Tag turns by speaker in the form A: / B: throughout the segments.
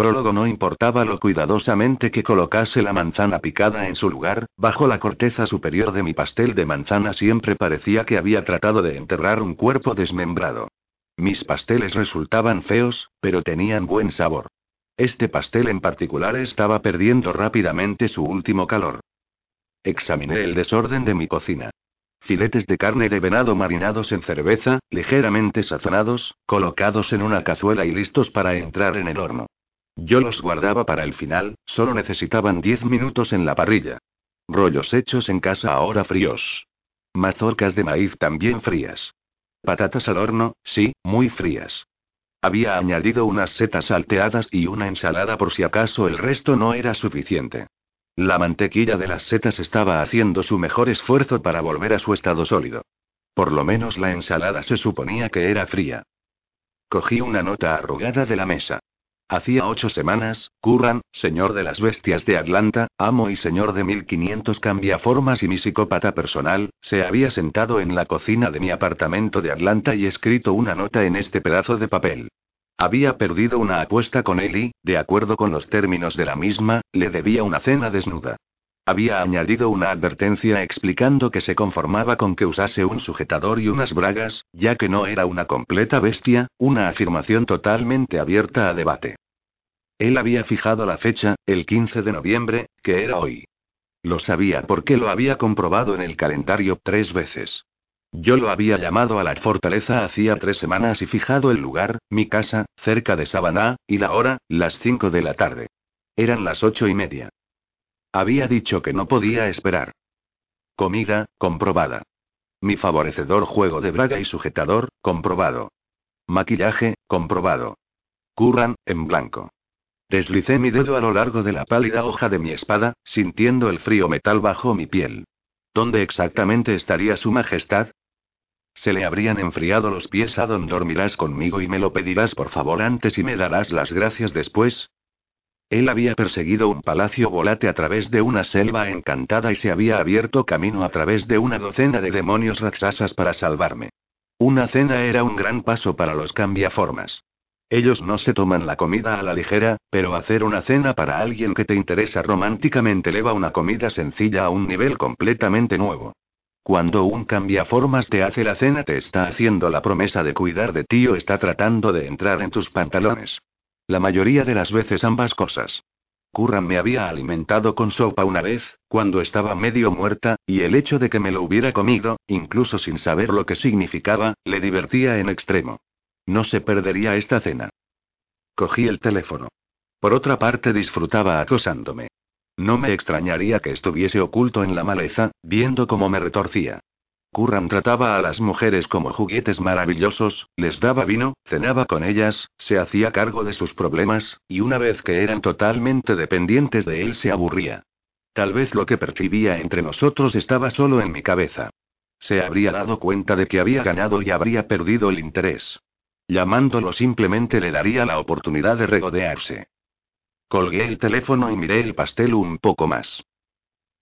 A: Prólogo no importaba lo cuidadosamente que colocase la manzana picada en su lugar, bajo la corteza superior de mi pastel de manzana siempre parecía que había tratado de enterrar un cuerpo desmembrado. Mis pasteles resultaban feos, pero tenían buen sabor. Este pastel en particular estaba perdiendo rápidamente su último calor. Examiné el desorden de mi cocina. Filetes de carne de venado marinados en cerveza, ligeramente sazonados, colocados en una cazuela y listos para entrar en el horno. Yo los guardaba para el final, solo necesitaban diez minutos en la parrilla. Rollos hechos en casa ahora fríos. Mazorcas de maíz también frías. Patatas al horno, sí, muy frías. Había añadido unas setas salteadas y una ensalada por si acaso el resto no era suficiente. La mantequilla de las setas estaba haciendo su mejor esfuerzo para volver a su estado sólido. Por lo menos la ensalada se suponía que era fría. Cogí una nota arrugada de la mesa. Hacía ocho semanas, Curran, señor de las bestias de Atlanta, amo y señor de 1500 cambiaformas y mi psicópata personal, se había sentado en la cocina de mi apartamento de Atlanta y escrito una nota en este pedazo de papel. Había perdido una apuesta con él y, de acuerdo con los términos de la misma, le debía una cena desnuda. Había añadido una advertencia explicando que se conformaba con que usase un sujetador y unas bragas, ya que no era una completa bestia, una afirmación totalmente abierta a debate. Él había fijado la fecha, el 15 de noviembre, que era hoy. Lo sabía porque lo había comprobado en el calendario tres veces. Yo lo había llamado a la fortaleza hacía tres semanas y fijado el lugar, mi casa, cerca de Sabaná, y la hora, las cinco de la tarde. Eran las ocho y media. Había dicho que no podía esperar. Comida, comprobada. Mi favorecedor juego de braga y sujetador, comprobado. Maquillaje, comprobado. Curran, en blanco. Deslicé mi dedo a lo largo de la pálida hoja de mi espada, sintiendo el frío metal bajo mi piel. ¿Dónde exactamente estaría Su Majestad? Se le habrían enfriado los pies a don dormirás conmigo y me lo pedirás por favor antes y me darás las gracias después. Él había perseguido un palacio volate a través de una selva encantada y se había abierto camino a través de una docena de demonios raksasas para salvarme. Una cena era un gran paso para los cambiaformas. Ellos no se toman la comida a la ligera, pero hacer una cena para alguien que te interesa románticamente eleva una comida sencilla a un nivel completamente nuevo. Cuando un cambiaformas te hace la cena te está haciendo la promesa de cuidar de ti o está tratando de entrar en tus pantalones. La mayoría de las veces ambas cosas. Curran me había alimentado con sopa una vez, cuando estaba medio muerta, y el hecho de que me lo hubiera comido, incluso sin saber lo que significaba, le divertía en extremo. No se perdería esta cena. Cogí el teléfono. Por otra parte disfrutaba acosándome. No me extrañaría que estuviese oculto en la maleza, viendo cómo me retorcía. Curran trataba a las mujeres como juguetes maravillosos, les daba vino, cenaba con ellas, se hacía cargo de sus problemas, y una vez que eran totalmente dependientes de él se aburría. Tal vez lo que percibía entre nosotros estaba solo en mi cabeza. Se habría dado cuenta de que había ganado y habría perdido el interés. Llamándolo simplemente le daría la oportunidad de regodearse. Colgué el teléfono y miré el pastel un poco más.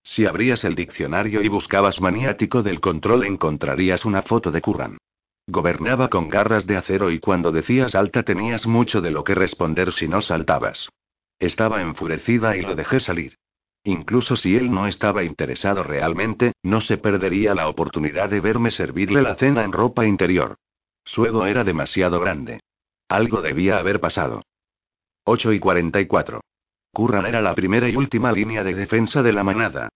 A: Si abrías el diccionario y buscabas maniático del control encontrarías una foto de Curran. Gobernaba con garras de acero y cuando decías salta tenías mucho de lo que responder si no saltabas. Estaba enfurecida y lo dejé salir. Incluso si él no estaba interesado realmente, no se perdería la oportunidad de verme servirle la cena en ropa interior. Su ego era demasiado grande. Algo debía haber pasado. 8 y 44. Curran era la primera y última línea de defensa de la manada.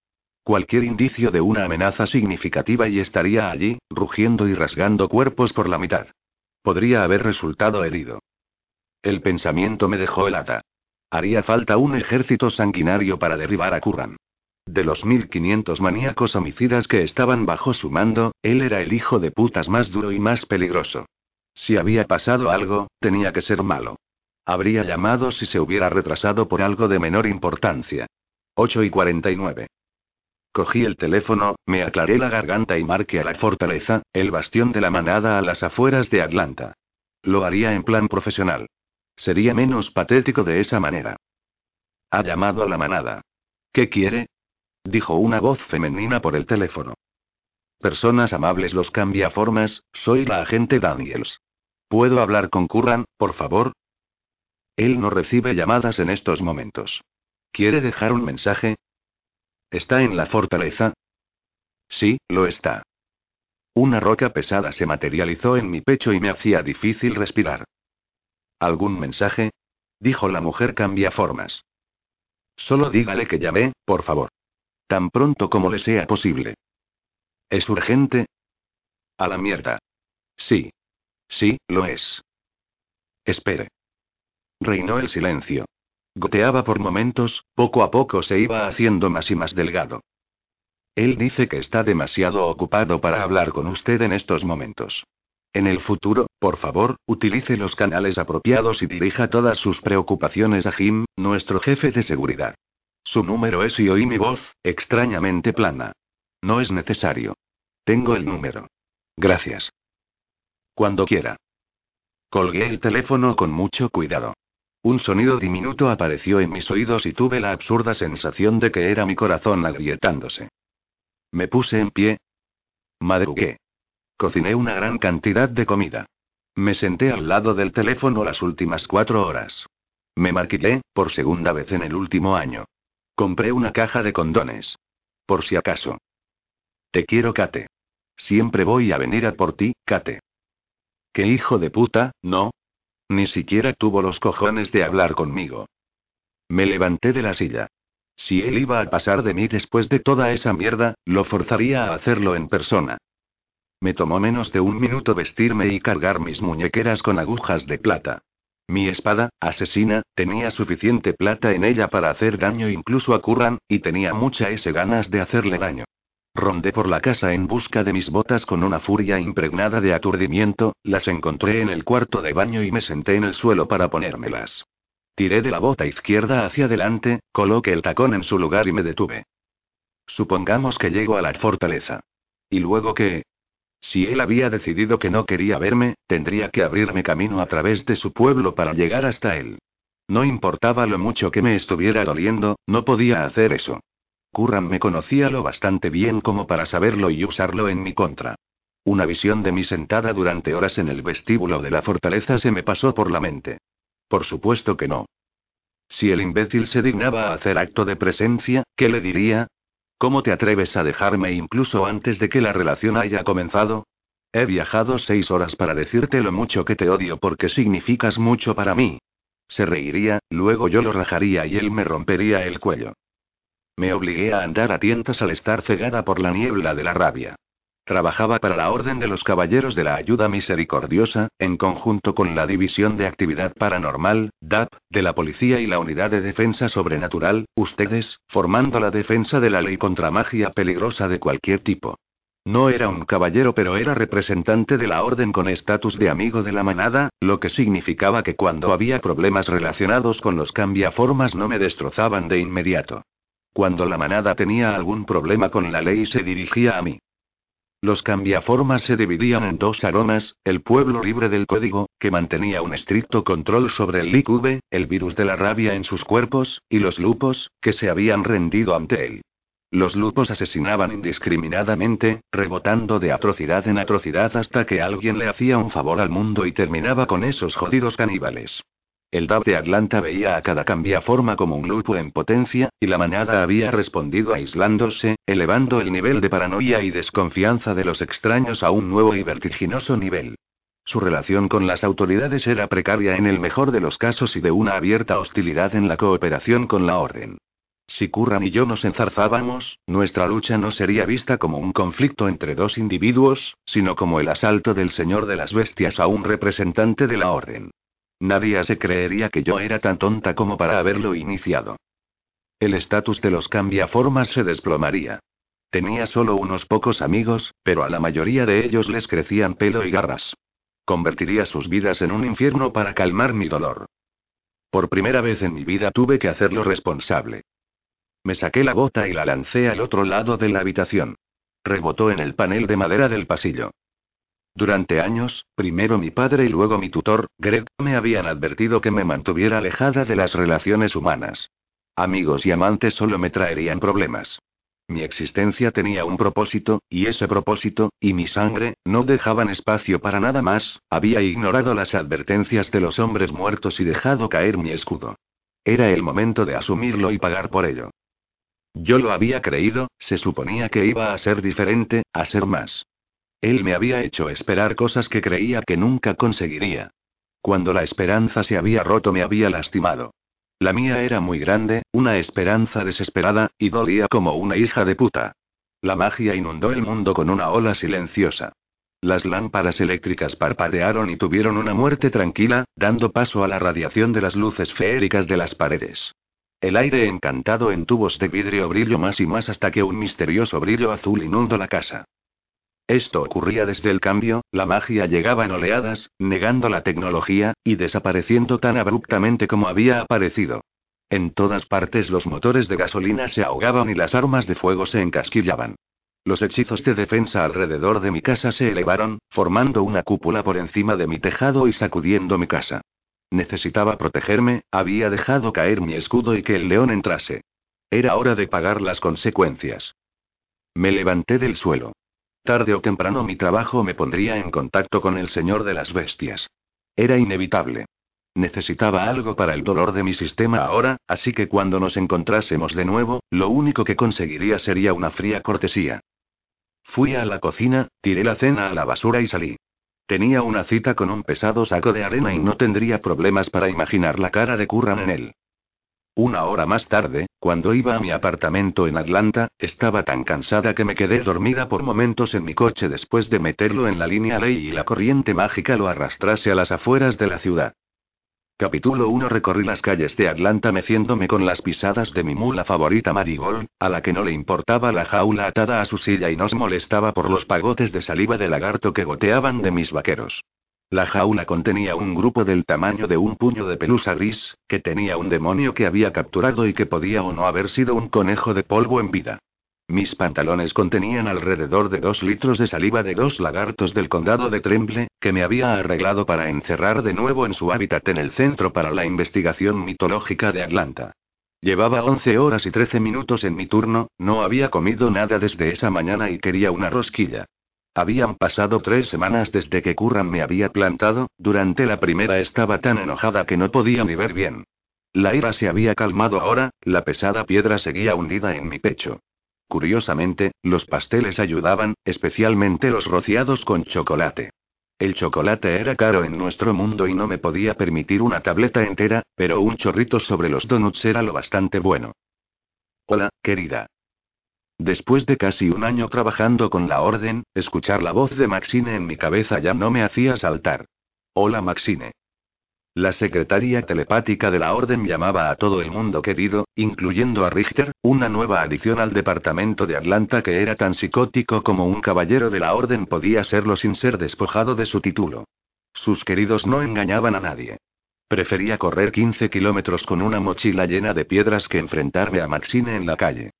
A: Cualquier indicio de una amenaza significativa y estaría allí, rugiendo y rasgando cuerpos por la mitad. Podría haber resultado herido. El pensamiento me dejó helada. Haría falta un ejército sanguinario para derribar a Curran. De los 1500 maníacos homicidas que estaban bajo su mando, él era el hijo de putas más duro y más peligroso. Si había pasado algo, tenía que ser malo. Habría llamado si se hubiera retrasado por algo de menor importancia. 8 y 49. Cogí el teléfono, me aclaré la garganta y marqué a la fortaleza, el bastión de la manada a las afueras de Atlanta. Lo haría en plan profesional. Sería menos patético de esa manera. Ha llamado a la manada. ¿Qué quiere? Dijo una voz femenina por el teléfono. Personas amables los cambia formas, soy la agente Daniels. ¿Puedo hablar con Curran, por favor? Él no recibe llamadas en estos momentos. ¿Quiere dejar un mensaje? ¿Está en la fortaleza? Sí, lo está. Una roca pesada se materializó en mi pecho y me hacía difícil respirar. ¿Algún mensaje? dijo la mujer cambia formas. Solo dígale que llamé, por favor. Tan pronto como le sea posible. ¿Es urgente? A la mierda. Sí. Sí, lo es. Espere. Reinó el silencio. Goteaba por momentos, poco a poco se iba haciendo más y más delgado. Él dice que está demasiado ocupado para hablar con usted en estos momentos. En el futuro, por favor, utilice los canales apropiados y dirija todas sus preocupaciones a Jim, nuestro jefe de seguridad. Su número es y oí mi voz, extrañamente plana. No es necesario. Tengo el número. Gracias. Cuando quiera. Colgué el teléfono con mucho cuidado. Un sonido diminuto apareció en mis oídos y tuve la absurda sensación de que era mi corazón agrietándose. Me puse en pie. Madrugué. Cociné una gran cantidad de comida. Me senté al lado del teléfono las últimas cuatro horas. Me marquilé, por segunda vez en el último año. Compré una caja de condones. Por si acaso. Te quiero, Kate. Siempre voy a venir a por ti, Kate. ¿Qué hijo de puta, no? Ni siquiera tuvo los cojones de hablar conmigo. Me levanté de la silla. Si él iba a pasar de mí después de toda esa mierda, lo forzaría a hacerlo en persona. Me tomó menos de un minuto vestirme y cargar mis muñequeras con agujas de plata. Mi espada, asesina, tenía suficiente plata en ella para hacer daño incluso a Curran, y tenía mucha ese ganas de hacerle daño. Rondé por la casa en busca de mis botas con una furia impregnada de aturdimiento, las encontré en el cuarto de baño y me senté en el suelo para ponérmelas. Tiré de la bota izquierda hacia adelante, coloqué el tacón en su lugar y me detuve. Supongamos que llego a la fortaleza. ¿Y luego qué? Si él había decidido que no quería verme, tendría que abrirme camino a través de su pueblo para llegar hasta él. No importaba lo mucho que me estuviera doliendo, no podía hacer eso. Curran me conocía lo bastante bien como para saberlo y usarlo en mi contra. Una visión de mí sentada durante horas en el vestíbulo de la fortaleza se me pasó por la mente. Por supuesto que no. Si el imbécil se dignaba a hacer acto de presencia, ¿qué le diría? ¿Cómo te atreves a dejarme incluso antes de que la relación haya comenzado? He viajado seis horas para decirte lo mucho que te odio porque significas mucho para mí. Se reiría, luego yo lo rajaría y él me rompería el cuello. Me obligué a andar a tientas al estar cegada por la niebla de la rabia. Trabajaba para la Orden de los Caballeros de la Ayuda Misericordiosa, en conjunto con la División de Actividad Paranormal, DAP, de la Policía y la Unidad de Defensa Sobrenatural, ustedes, formando la defensa de la ley contra magia peligrosa de cualquier tipo. No era un caballero, pero era representante de la orden con estatus de amigo de la manada, lo que significaba que cuando había problemas relacionados con los cambiaformas no me destrozaban de inmediato. Cuando la manada tenía algún problema con la ley se dirigía a mí. Los cambiaformas se dividían en dos aromas, el pueblo libre del código, que mantenía un estricto control sobre el LICV, el virus de la rabia en sus cuerpos, y los lupos, que se habían rendido ante él. Los lupos asesinaban indiscriminadamente, rebotando de atrocidad en atrocidad hasta que alguien le hacía un favor al mundo y terminaba con esos jodidos caníbales. El DAB de Atlanta veía a cada cambiaforma como un lupo en potencia, y la manada había respondido aislándose, elevando el nivel de paranoia y desconfianza de los extraños a un nuevo y vertiginoso nivel. Su relación con las autoridades era precaria en el mejor de los casos y de una abierta hostilidad en la cooperación con la orden. Si Curran y yo nos enzarzábamos, nuestra lucha no sería vista como un conflicto entre dos individuos, sino como el asalto del señor de las bestias a un representante de la orden. Nadie se creería que yo era tan tonta como para haberlo iniciado. El estatus de los cambiaformas se desplomaría. Tenía solo unos pocos amigos, pero a la mayoría de ellos les crecían pelo y garras. Convertiría sus vidas en un infierno para calmar mi dolor. Por primera vez en mi vida tuve que hacerlo responsable. Me saqué la bota y la lancé al otro lado de la habitación. Rebotó en el panel de madera del pasillo. Durante años, primero mi padre y luego mi tutor, Greg, me habían advertido que me mantuviera alejada de las relaciones humanas. Amigos y amantes solo me traerían problemas. mi existencia tenía un propósito, y ese propósito, y mi sangre, no dejaban espacio para nada más, había ignorado las advertencias de los hombres muertos y dejado caer mi escudo. Era el momento de asumirlo y pagar por ello. Yo lo había creído, se suponía que iba a ser diferente, a ser más. Él me había hecho esperar cosas que creía que nunca conseguiría. Cuando la esperanza se había roto me había lastimado. La mía era muy grande, una esperanza desesperada, y dolía como una hija de puta. La magia inundó el mundo con una ola silenciosa. Las lámparas eléctricas parpadearon y tuvieron una muerte tranquila, dando paso a la radiación de las luces feéricas de las paredes. El aire encantado en tubos de vidrio brilló más y más hasta que un misterioso brillo azul inundó la casa. Esto ocurría desde el cambio, la magia llegaba en oleadas, negando la tecnología, y desapareciendo tan abruptamente como había aparecido. En todas partes los motores de gasolina se ahogaban y las armas de fuego se encasquillaban. Los hechizos de defensa alrededor de mi casa se elevaron, formando una cúpula por encima de mi tejado y sacudiendo mi casa. Necesitaba protegerme, había dejado caer mi escudo y que el león entrase. Era hora de pagar las consecuencias. Me levanté del suelo. Tarde o temprano mi trabajo me pondría en contacto con el Señor de las Bestias. Era inevitable. Necesitaba algo para el dolor de mi sistema ahora, así que cuando nos encontrásemos de nuevo, lo único que conseguiría sería una fría cortesía. Fui a la cocina, tiré la cena a la basura y salí. Tenía una cita con un pesado saco de arena y no tendría problemas para imaginar la cara de Curran en él. Una hora más tarde, cuando iba a mi apartamento en Atlanta, estaba tan cansada que me quedé dormida por momentos en mi coche después de meterlo en la línea ley y la corriente mágica lo arrastrase a las afueras de la ciudad. Capítulo 1 Recorrí las calles de Atlanta meciéndome con las pisadas de mi mula favorita Marigold, a la que no le importaba la jaula atada a su silla y nos molestaba por los pagotes de saliva de lagarto que goteaban de mis vaqueros. La jaula contenía un grupo del tamaño de un puño de pelusa gris, que tenía un demonio que había capturado y que podía o no haber sido un conejo de polvo en vida. Mis pantalones contenían alrededor de dos litros de saliva de dos lagartos del condado de Tremble, que me había arreglado para encerrar de nuevo en su hábitat en el Centro para la Investigación Mitológica de Atlanta. Llevaba 11 horas y 13 minutos en mi turno, no había comido nada desde esa mañana y quería una rosquilla. Habían pasado tres semanas desde que Curran me había plantado, durante la primera estaba tan enojada que no podía ni ver bien. La ira se había calmado ahora, la pesada piedra seguía hundida en mi pecho. Curiosamente, los pasteles ayudaban, especialmente los rociados con chocolate. El chocolate era caro en nuestro mundo y no me podía permitir una tableta entera, pero un chorrito sobre los donuts era lo bastante bueno. Hola, querida. Después de casi un año trabajando con la orden, escuchar la voz de Maxine en mi cabeza ya no me hacía saltar. Hola Maxine. La secretaria telepática de la orden llamaba a todo el mundo querido, incluyendo a Richter, una nueva adición al departamento de Atlanta que era tan psicótico como un caballero de la orden podía serlo sin ser despojado de su título. Sus queridos no engañaban a nadie. Prefería correr 15 kilómetros con una mochila llena de piedras que enfrentarme a Maxine en la calle.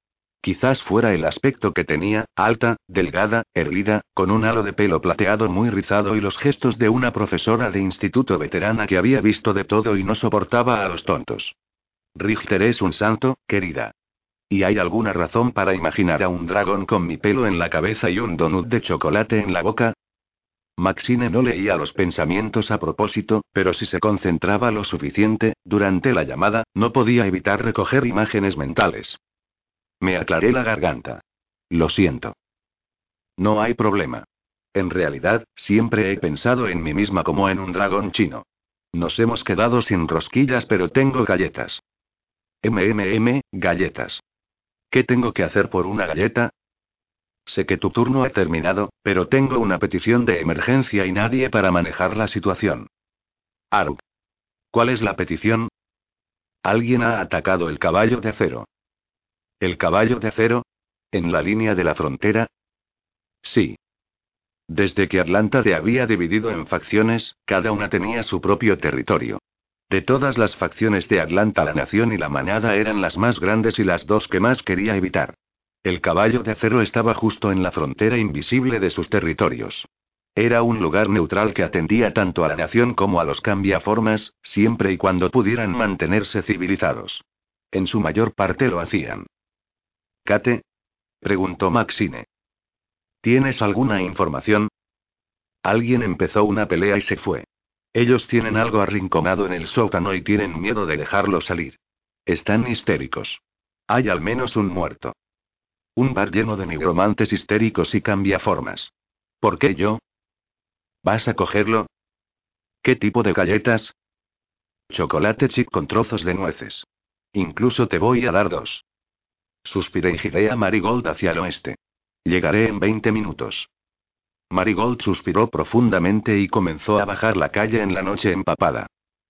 A: Quizás fuera el aspecto que tenía, alta, delgada, erguida, con un halo de pelo plateado muy rizado y los gestos de una profesora de instituto veterana que había visto de todo y no soportaba a los tontos. Richter es un santo, querida. ¿Y hay alguna razón para imaginar a un dragón con mi pelo en la cabeza y un donut de chocolate en la boca? Maxine no leía los pensamientos a propósito, pero si se concentraba lo suficiente, durante la llamada, no podía evitar recoger imágenes mentales. Me aclaré la garganta. Lo siento. No hay problema. En realidad, siempre he pensado en mí misma como en un dragón chino. Nos hemos quedado sin rosquillas, pero tengo galletas. MMM, galletas. ¿Qué tengo que hacer por una galleta? Sé que tu turno ha terminado, pero tengo una petición de emergencia y nadie para manejar la situación. Aruk. ¿Cuál es la petición? Alguien ha atacado el caballo de acero. ¿El caballo de acero? ¿En la línea de la frontera? Sí. Desde que Atlanta te había dividido en facciones, cada una tenía su propio territorio. De todas las facciones de Atlanta, la nación y la manada eran las más grandes y las dos que más quería evitar. El caballo de acero estaba justo en la frontera invisible de sus territorios. Era un lugar neutral que atendía tanto a la nación como a los cambiaformas, siempre y cuando pudieran mantenerse civilizados. En su mayor parte lo hacían. Kate. Preguntó Maxine. ¿Tienes alguna información? Alguien empezó una pelea y se fue. Ellos tienen algo arrinconado en el sótano y tienen miedo de dejarlo salir. Están histéricos. Hay al menos un muerto. Un bar lleno de nigromantes histéricos y cambiaformas. ¿Por qué yo? ¿Vas a cogerlo? ¿Qué tipo de galletas? Chocolate chip con trozos de nueces. Incluso te voy a dar dos. Suspiré y giré a Marigold hacia el oeste. Llegaré en 20 minutos. Marigold suspiró profundamente y comenzó a bajar la calle en la noche empapada.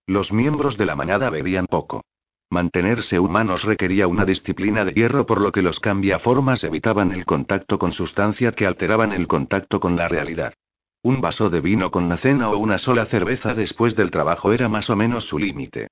A: Los miembros de la manada bebían poco. Mantenerse humanos requería una disciplina de hierro por lo que los cambiaformas evitaban el contacto con sustancia que alteraban el contacto con la realidad. Un vaso de vino con la cena o una sola cerveza después del trabajo era más o menos su límite.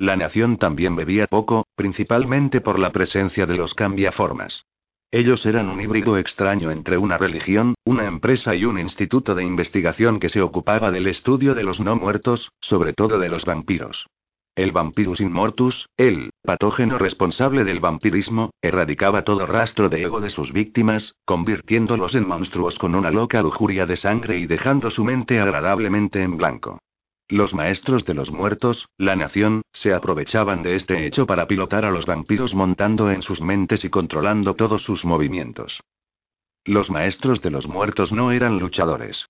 A: La nación también bebía poco, principalmente por la presencia de los cambiaformas. Ellos eran un híbrido extraño entre una religión, una empresa y un instituto de investigación que se ocupaba del estudio de los no muertos, sobre todo de los vampiros. El vampirus inmortus, el patógeno responsable del vampirismo, erradicaba todo rastro de ego de sus víctimas, convirtiéndolos en monstruos con una loca lujuria de sangre y dejando su mente agradablemente en blanco. Los maestros de los muertos, la nación, se aprovechaban de este hecho para pilotar a los vampiros montando en sus mentes y controlando todos sus movimientos. Los maestros de los muertos no eran luchadores.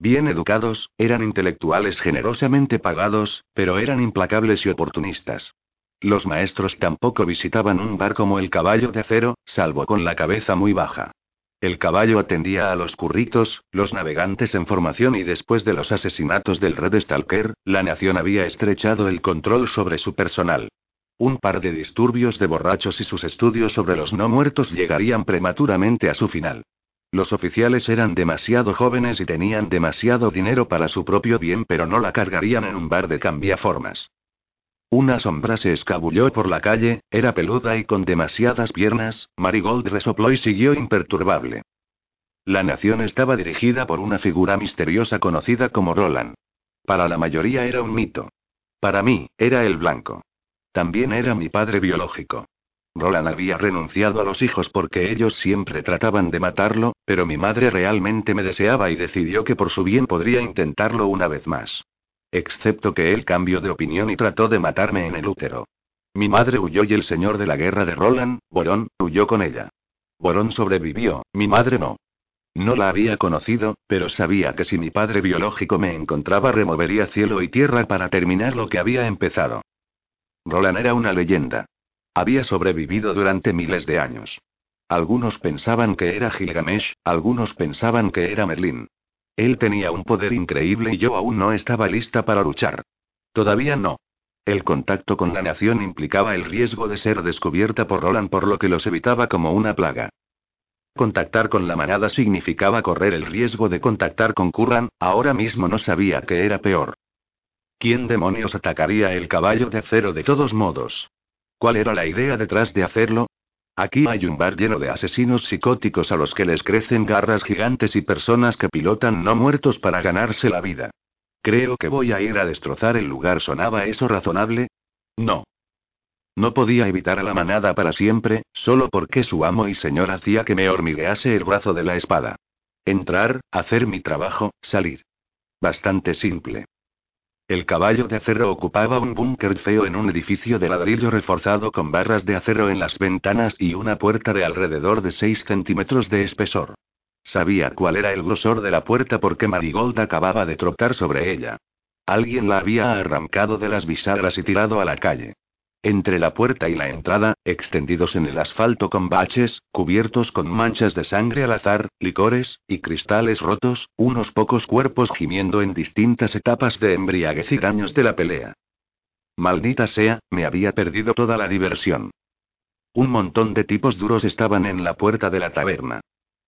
A: Bien educados, eran intelectuales generosamente pagados, pero eran implacables y oportunistas. Los maestros tampoco visitaban un bar como el caballo de acero, salvo con la cabeza muy baja. El caballo atendía a los curritos, los navegantes en formación y después de los asesinatos del Red Stalker, la nación había estrechado el control sobre su personal. Un par de disturbios de borrachos y sus estudios sobre los no muertos llegarían prematuramente a su final. Los oficiales eran demasiado jóvenes y tenían demasiado dinero para su propio bien, pero no la cargarían en un bar de cambiaformas. Una sombra se escabulló por la calle, era peluda y con demasiadas piernas, Marigold resopló y siguió imperturbable. La nación estaba dirigida por una figura misteriosa conocida como Roland. Para la mayoría era un mito. Para mí, era el blanco. También era mi padre biológico. Roland había renunciado a los hijos porque ellos siempre trataban de matarlo, pero mi madre realmente me deseaba y decidió que por su bien podría intentarlo una vez más. Excepto que él cambió de opinión y trató de matarme en el útero. Mi madre huyó y el señor de la guerra de Roland, Borón, huyó con ella. Borón sobrevivió, mi madre no. No la había conocido, pero sabía que si mi padre biológico me encontraba removería cielo y tierra para terminar lo que había empezado. Roland era una leyenda. Había sobrevivido durante miles de años. Algunos pensaban que era Gilgamesh, algunos pensaban que era Merlín. Él tenía un poder increíble y yo aún no estaba lista para luchar. Todavía no. El contacto con la nación implicaba el riesgo de ser descubierta por Roland por lo que los evitaba como una plaga. Contactar con la manada significaba correr el riesgo de contactar con Curran, ahora mismo no sabía que era peor. ¿Quién demonios atacaría el caballo de acero de todos modos? ¿Cuál era la idea detrás de hacerlo? Aquí hay un bar lleno de asesinos psicóticos a los que les crecen garras gigantes y personas que pilotan no muertos para ganarse la vida. Creo que voy a ir a destrozar el lugar. ¿Sonaba eso razonable? No. No podía evitar a la manada para siempre, solo porque su amo y señor hacía que me hormiguease el brazo de la espada. Entrar, hacer mi trabajo, salir. Bastante simple. El caballo de acero ocupaba un búnker feo en un edificio de ladrillo reforzado con barras de acero en las ventanas y una puerta de alrededor de 6 centímetros de espesor. Sabía cuál era el grosor de la puerta porque Marigold acababa de trotar sobre ella. Alguien la había arrancado de las bisagras y tirado a la calle. Entre la puerta y la entrada, extendidos en el asfalto con baches, cubiertos con manchas de sangre al azar, licores, y cristales rotos, unos pocos cuerpos gimiendo en distintas etapas de embriaguez y daños de la pelea. Maldita sea, me había perdido toda la diversión. Un montón de tipos duros estaban en la puerta de la taberna.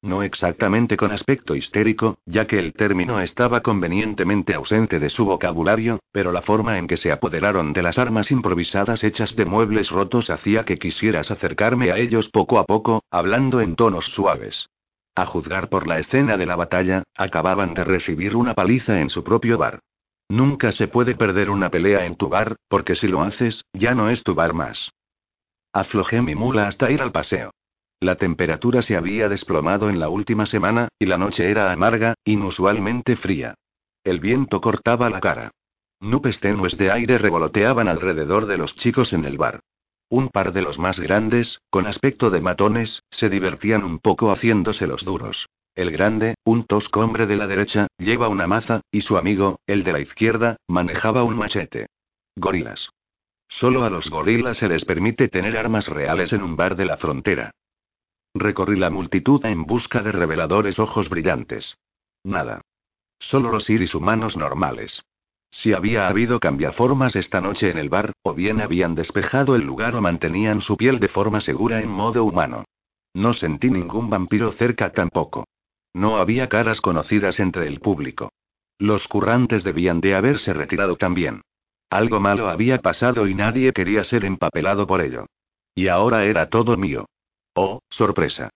A: No exactamente con aspecto histérico, ya que el término estaba convenientemente ausente de su vocabulario, pero la forma en que se apoderaron de las armas improvisadas hechas de muebles rotos hacía que quisieras acercarme a ellos poco a poco, hablando en tonos suaves. A juzgar por la escena de la batalla, acababan de recibir una paliza en su propio bar. Nunca se puede perder una pelea en tu bar, porque si lo haces, ya no es tu bar más. Aflojé mi mula hasta ir al paseo. La temperatura se había desplomado en la última semana, y la noche era amarga, inusualmente fría. El viento cortaba la cara. Nubes tenues de aire revoloteaban alrededor de los chicos en el bar. Un par de los más grandes, con aspecto de matones, se divertían un poco haciéndose los duros. El grande, un tosco hombre de la derecha, lleva una maza, y su amigo, el de la izquierda, manejaba un machete. Gorilas. Solo a los gorilas se les permite tener armas reales en un bar de la frontera. Recorrí la multitud en busca de reveladores ojos brillantes. Nada. Solo los iris humanos normales. Si había habido cambiaformas esta noche en el bar, o bien habían despejado el lugar o mantenían su piel de forma segura en modo humano. No sentí ningún vampiro cerca tampoco. No había caras conocidas entre el público. Los currantes debían de haberse retirado también. Algo malo había pasado y nadie quería ser empapelado por ello. Y ahora era todo mío. Oh, sorpresa.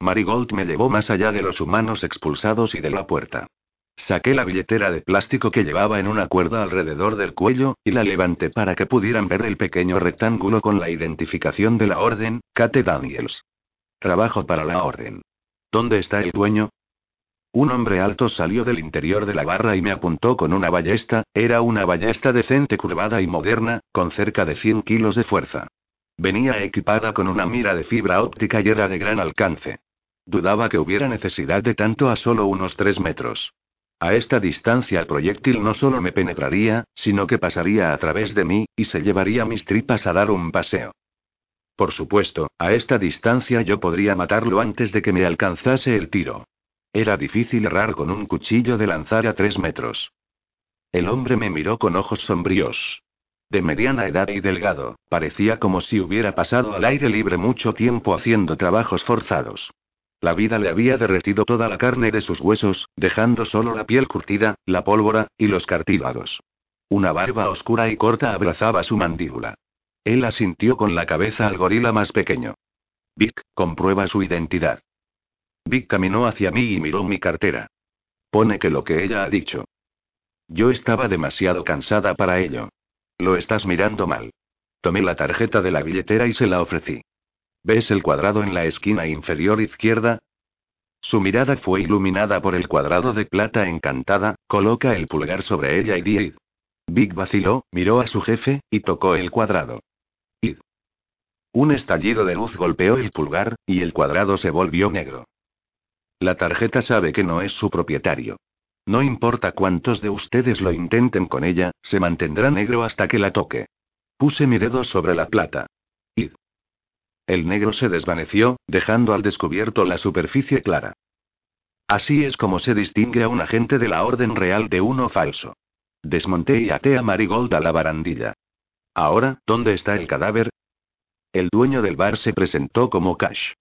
A: Marigold me llevó más allá de los humanos expulsados y de la puerta. Saqué la billetera de plástico que llevaba en una cuerda alrededor del cuello, y la levanté para que pudieran ver el pequeño rectángulo con la identificación de la orden, Kate Daniels. Trabajo para la orden. ¿Dónde está el dueño? Un hombre alto salió del interior de la barra y me apuntó con una ballesta, era una ballesta decente curvada y moderna, con cerca de 100 kilos de fuerza. Venía equipada con una mira de fibra óptica y era de gran alcance. Dudaba que hubiera necesidad de tanto a solo unos 3 metros. A esta distancia el proyectil no solo me penetraría, sino que pasaría a través de mí, y se llevaría mis tripas a dar un paseo. Por supuesto, a esta distancia yo podría matarlo antes de que me alcanzase el tiro. Era difícil errar con un cuchillo de lanzar a tres metros. El hombre me miró con ojos sombríos. De mediana edad y delgado, parecía como si hubiera pasado al aire libre mucho tiempo haciendo trabajos forzados. La vida le había derretido toda la carne de sus huesos, dejando solo la piel curtida, la pólvora, y los cartílagos. Una barba oscura y corta abrazaba su mandíbula. Él asintió con la cabeza al gorila más pequeño. Vic, comprueba su identidad. Vic caminó hacia mí y miró mi cartera. Pone que lo que ella ha dicho. Yo estaba demasiado cansada para ello. Lo estás mirando mal. Tomé la tarjeta de la billetera y se la ofrecí. ¿Ves el cuadrado en la esquina inferior izquierda? Su mirada fue iluminada por el cuadrado de plata encantada, coloca el pulgar sobre ella y di. Vic vaciló, miró a su jefe, y tocó el cuadrado. Id. Un estallido de luz golpeó el pulgar, y el cuadrado se volvió negro. La tarjeta sabe que no es su propietario. No importa cuántos de ustedes lo intenten con ella, se mantendrá negro hasta que la toque. Puse mi dedo sobre la plata. Id. El negro se desvaneció, dejando al descubierto la superficie clara. Así es como se distingue a un agente de la Orden Real de uno falso. Desmonté y até a Marigold a la barandilla. Ahora, ¿dónde está el cadáver? El dueño del bar se presentó como Cash.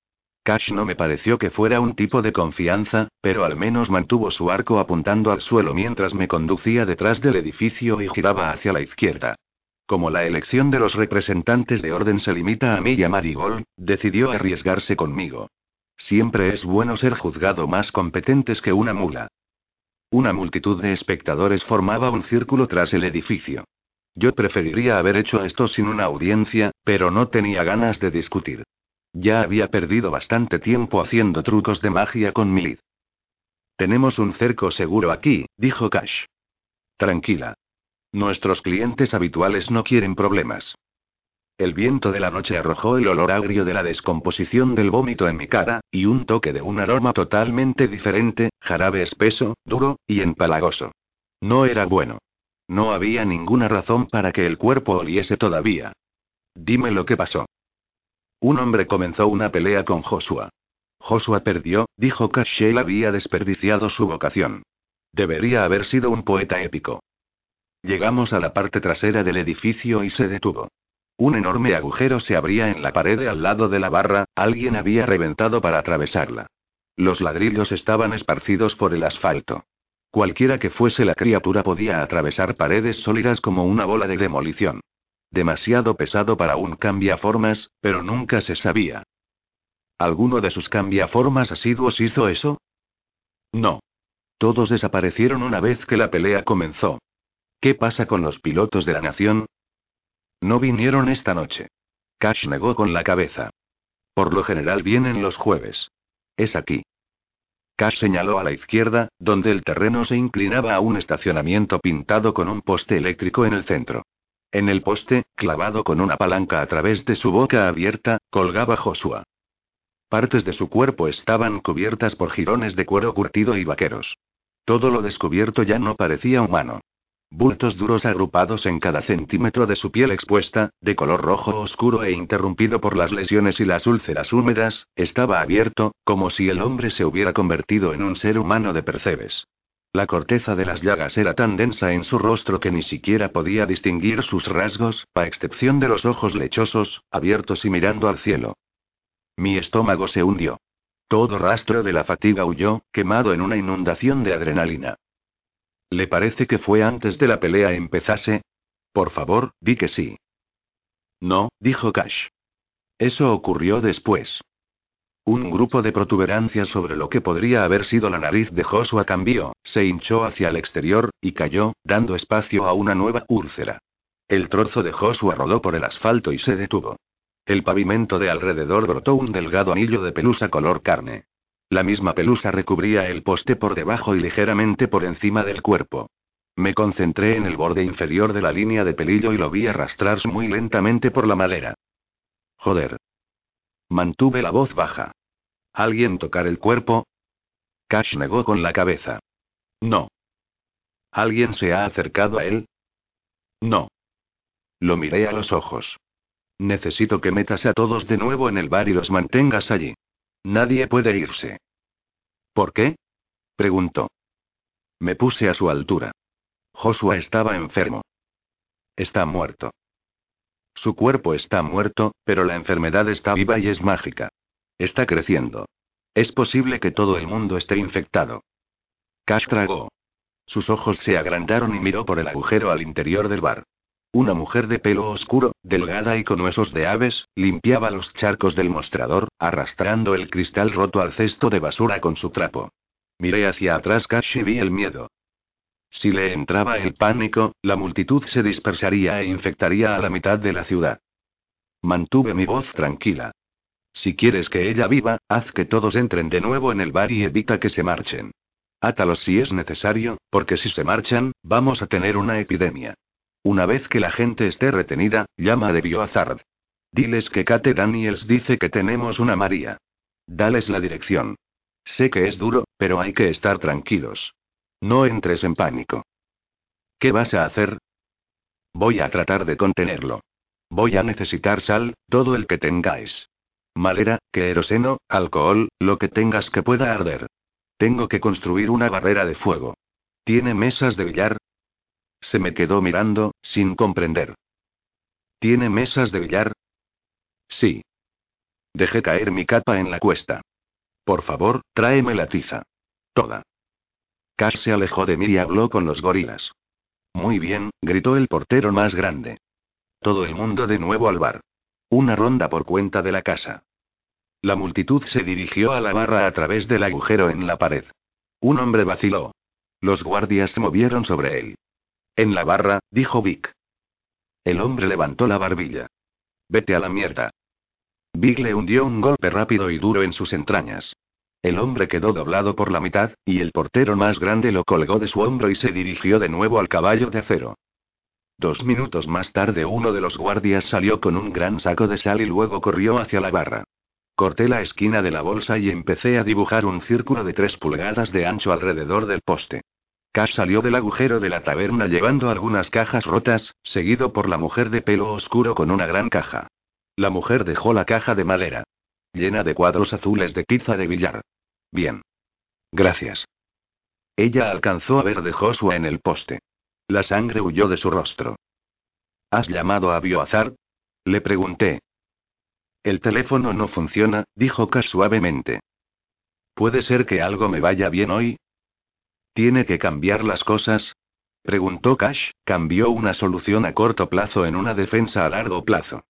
A: Cash no me pareció que fuera un tipo de confianza, pero al menos mantuvo su arco apuntando al suelo mientras me conducía detrás del edificio y giraba hacia la izquierda. Como la elección de los representantes de orden se limita a mí y a Marigold, decidió arriesgarse conmigo. Siempre es bueno ser juzgado más competentes que una mula. Una multitud de espectadores formaba un círculo tras el edificio. Yo preferiría haber hecho esto sin una audiencia, pero no tenía ganas de discutir. Ya había perdido bastante tiempo haciendo trucos de magia con Milid. Tenemos un cerco seguro aquí, dijo Cash. Tranquila. Nuestros clientes habituales no quieren problemas. El viento de la noche arrojó el olor agrio de la descomposición del vómito en mi cara, y un toque de un aroma totalmente diferente, jarabe espeso, duro, y empalagoso. No era bueno. No había ninguna razón para que el cuerpo oliese todavía. Dime lo que pasó. Un hombre comenzó una pelea con Joshua. Joshua perdió, dijo que él había desperdiciado su vocación. Debería haber sido un poeta épico. Llegamos a la parte trasera del edificio y se detuvo. Un enorme agujero se abría en la pared al lado de la barra, alguien había reventado para atravesarla. Los ladrillos estaban esparcidos por el asfalto. Cualquiera que fuese la criatura podía atravesar paredes sólidas como una bola de demolición. Demasiado pesado para un cambiaformas, pero nunca se sabía. ¿Alguno de sus cambiaformas asiduos hizo eso? No. Todos desaparecieron una vez que la pelea comenzó. ¿Qué pasa con los pilotos de la nación? No vinieron esta noche. Cash negó con la cabeza. Por lo general vienen los jueves. Es aquí. Cash señaló a la izquierda, donde el terreno se inclinaba a un estacionamiento pintado con un poste eléctrico en el centro. En el poste, clavado con una palanca a través de su boca abierta, colgaba Joshua. Partes de su cuerpo estaban cubiertas por jirones de cuero curtido y vaqueros. Todo lo descubierto ya no parecía humano. Bultos duros agrupados en cada centímetro de su piel expuesta, de color rojo oscuro e interrumpido por las lesiones y las úlceras húmedas, estaba abierto, como si el hombre se hubiera convertido en un ser humano de percebes. La corteza de las llagas era tan densa en su rostro que ni siquiera podía distinguir sus rasgos, a excepción de los ojos lechosos, abiertos y mirando al cielo. Mi estómago se hundió. Todo rastro de la fatiga huyó, quemado en una inundación de adrenalina. ¿Le parece que fue antes de la pelea empezase? Por favor, di que sí. No, dijo Cash. Eso ocurrió después. Un grupo de protuberancias sobre lo que podría haber sido la nariz de Joshua cambió, se hinchó hacia el exterior, y cayó, dando espacio a una nueva úlcera. El trozo de Joshua rodó por el asfalto y se detuvo. El pavimento de alrededor brotó un delgado anillo de pelusa color carne. La misma pelusa recubría el poste por debajo y ligeramente por encima del cuerpo. Me concentré en el borde inferior de la línea de pelillo y lo vi arrastrarse muy lentamente por la madera. Joder. Mantuve la voz baja. ¿Alguien tocar el cuerpo? Cash negó con la cabeza. No. ¿Alguien se ha acercado a él? No. Lo miré a los ojos. Necesito que metas a todos de nuevo en el bar y los mantengas allí. Nadie puede irse. ¿Por qué? preguntó. Me puse a su altura. Joshua estaba enfermo. Está muerto. Su cuerpo está muerto, pero la enfermedad está viva y es mágica. Está creciendo. Es posible que todo el mundo esté infectado. Cash tragó. Sus ojos se agrandaron y miró por el agujero al interior del bar. Una mujer de pelo oscuro, delgada y con huesos de aves, limpiaba los charcos del mostrador, arrastrando el cristal roto al cesto de basura con su trapo. Miré hacia atrás y vi el miedo. Si le entraba el pánico, la multitud se dispersaría e infectaría a la mitad de la ciudad. Mantuve mi voz tranquila. Si quieres que ella viva, haz que todos entren de nuevo en el bar y evita que se marchen. Átalos si es necesario, porque si se marchan, vamos a tener una epidemia. Una vez que la gente esté retenida, llama a Biohazard. Diles que Kate Daniels dice que tenemos una María. Dales la dirección. Sé que es duro, pero hay que estar tranquilos. No entres en pánico. ¿Qué vas a hacer? Voy a tratar de contenerlo. Voy a necesitar sal, todo el que tengáis. Madera, queroseno, alcohol, lo que tengas que pueda arder. Tengo que construir una barrera de fuego. ¿Tiene mesas de billar? Se me quedó mirando, sin comprender. ¿Tiene mesas de billar? Sí. Dejé caer mi capa en la cuesta. Por favor, tráeme la tiza. Toda. Cash se alejó de mí y habló con los gorilas. Muy bien, gritó el portero más grande. Todo el mundo de nuevo al bar. Una ronda por cuenta de la casa. La multitud se dirigió a la barra a través del agujero en la pared. Un hombre vaciló. Los guardias se movieron sobre él. En la barra, dijo Vic. El hombre levantó la barbilla. Vete a la mierda. Vic le hundió un golpe rápido y duro en sus entrañas. El hombre quedó doblado por la mitad, y el portero más grande lo colgó de su hombro y se dirigió de nuevo al caballo de acero. Dos minutos más tarde uno de los guardias salió con un gran saco de sal y luego corrió hacia la barra. Corté la esquina de la bolsa y empecé a dibujar un círculo de tres pulgadas de ancho alrededor del poste. Cash salió del agujero de la taberna llevando algunas cajas rotas, seguido por la mujer de pelo oscuro con una gran caja. La mujer dejó la caja de madera. Llena de cuadros azules de tiza de billar. Bien. Gracias. Ella alcanzó a ver de Joshua en el poste. La sangre huyó de su rostro. ¿Has llamado a Bioazar? Le pregunté. El teléfono no funciona, dijo Cash suavemente. ¿Puede ser que algo me vaya bien hoy? ¿Tiene que cambiar las cosas? Preguntó Cash, cambió una solución a corto plazo en una defensa a largo plazo.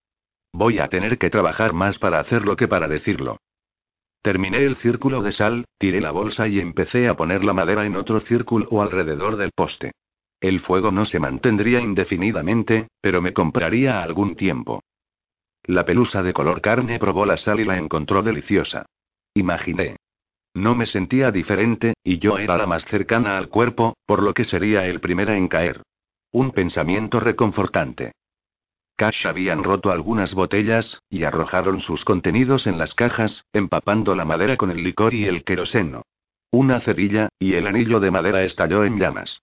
A: Voy a tener que trabajar más para hacerlo que para decirlo. Terminé el círculo de sal, tiré la bolsa y empecé a poner la madera en otro círculo alrededor del poste. El fuego no se mantendría indefinidamente, pero me compraría algún tiempo. La pelusa de color carne probó la sal y la encontró deliciosa. Imaginé. No me sentía diferente, y yo era la más cercana al cuerpo, por lo que sería el primera en caer. Un pensamiento reconfortante. Cash habían roto algunas botellas, y arrojaron sus contenidos en las cajas, empapando la madera con el licor y el queroseno. Una cerilla, y el anillo de madera estalló en llamas.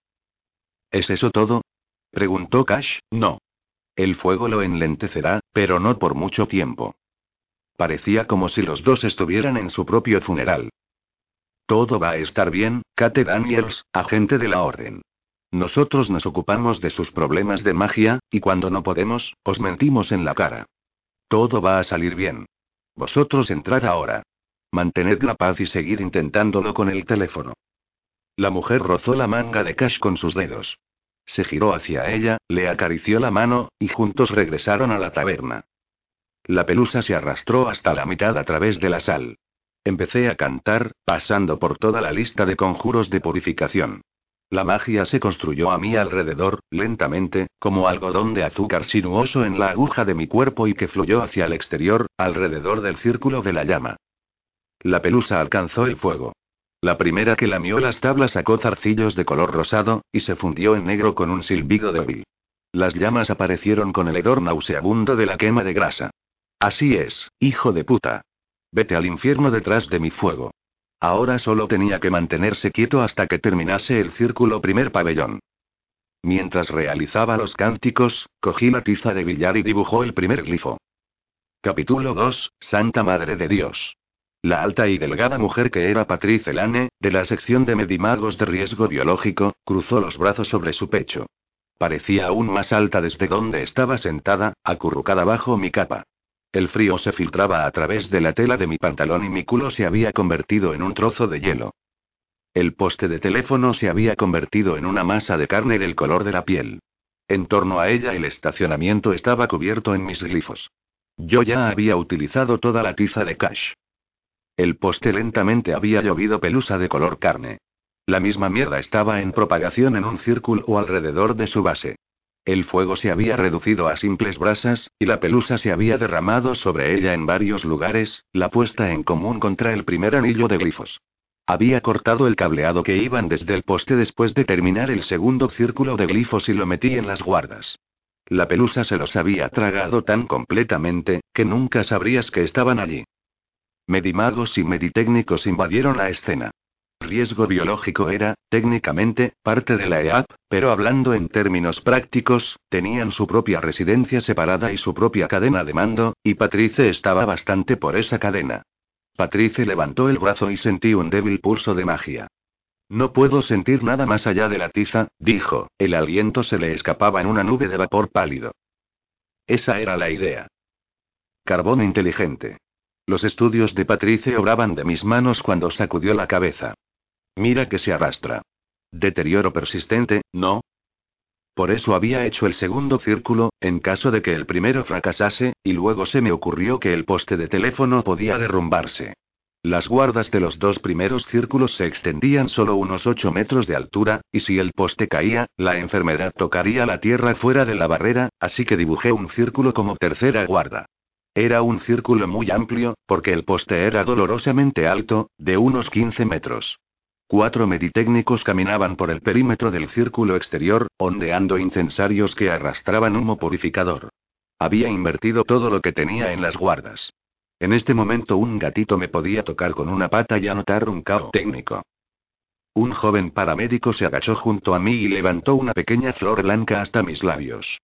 A: ¿Es eso todo? preguntó Cash. No. El fuego lo enlentecerá, pero no por mucho tiempo. Parecía como si los dos estuvieran en su propio funeral. Todo va a estar bien, Kate Daniels, agente de la orden. Nosotros nos ocupamos de sus problemas de magia, y cuando no podemos, os mentimos en la cara. Todo va a salir bien. Vosotros entrad ahora. Mantened la paz y seguid intentándolo con el teléfono. La mujer rozó la manga de Cash con sus dedos. Se giró hacia ella, le acarició la mano, y juntos regresaron a la taberna. La pelusa se arrastró hasta la mitad a través de la sal. Empecé a cantar, pasando por toda la lista de conjuros de purificación. La magia se construyó a mi alrededor, lentamente, como algodón de azúcar sinuoso en la aguja de mi cuerpo y que fluyó hacia el exterior, alrededor del círculo de la llama. La pelusa alcanzó el fuego. La primera que lamió las tablas sacó zarcillos de color rosado, y se fundió en negro con un silbido débil. Las llamas aparecieron con el hedor nauseabundo de la quema de grasa. Así es, hijo de puta. Vete al infierno detrás de mi fuego. Ahora solo tenía que mantenerse quieto hasta que terminase el círculo primer pabellón. Mientras realizaba los cánticos, cogí la tiza de billar y dibujó el primer glifo. Capítulo 2, Santa Madre de Dios. La alta y delgada mujer que era Patrice Lane, de la sección de medimagos de riesgo biológico, cruzó los brazos sobre su pecho. Parecía aún más alta desde donde estaba sentada, acurrucada bajo mi capa. El frío se filtraba a través de la tela de mi pantalón y mi culo se había convertido en un trozo de hielo. El poste de teléfono se había convertido en una masa de carne del color de la piel. En torno a ella el estacionamiento estaba cubierto en mis glifos. Yo ya había utilizado toda la tiza de cash. El poste lentamente había llovido pelusa de color carne. La misma mierda estaba en propagación en un círculo alrededor de su base. El fuego se había reducido a simples brasas, y la pelusa se había derramado sobre ella en varios lugares, la puesta en común contra el primer anillo de glifos. Había cortado el cableado que iban desde el poste después de terminar el segundo círculo de glifos y lo metí en las guardas. La pelusa se los había tragado tan completamente, que nunca sabrías que estaban allí. Medimagos y meditécnicos invadieron la escena riesgo biológico era, técnicamente, parte de la EAP, pero hablando en términos prácticos, tenían su propia residencia separada y su propia cadena de mando, y Patrice estaba bastante por esa cadena. Patrice levantó el brazo y sentí un débil pulso de magia. No puedo sentir nada más allá de la tiza, dijo, el aliento se le escapaba en una nube de vapor pálido. Esa era la idea. Carbón inteligente. Los estudios de Patrice obraban de mis manos cuando sacudió la cabeza. Mira que se arrastra. Deterioro persistente, ¿no? Por eso había hecho el segundo círculo, en caso de que el primero fracasase, y luego se me ocurrió que el poste de teléfono podía derrumbarse. Las guardas de los dos primeros círculos se extendían solo unos 8 metros de altura, y si el poste caía, la enfermedad tocaría la tierra fuera de la barrera, así que dibujé un círculo como tercera guarda. Era un círculo muy amplio, porque el poste era dolorosamente alto, de unos 15 metros. Cuatro meditécnicos caminaban por el perímetro del círculo exterior, ondeando incensarios que arrastraban humo purificador. Había invertido todo lo que tenía en las guardas. En este momento un gatito me podía tocar con una pata y anotar un caos técnico. Un joven paramédico se agachó junto a mí y levantó una pequeña flor blanca hasta mis labios.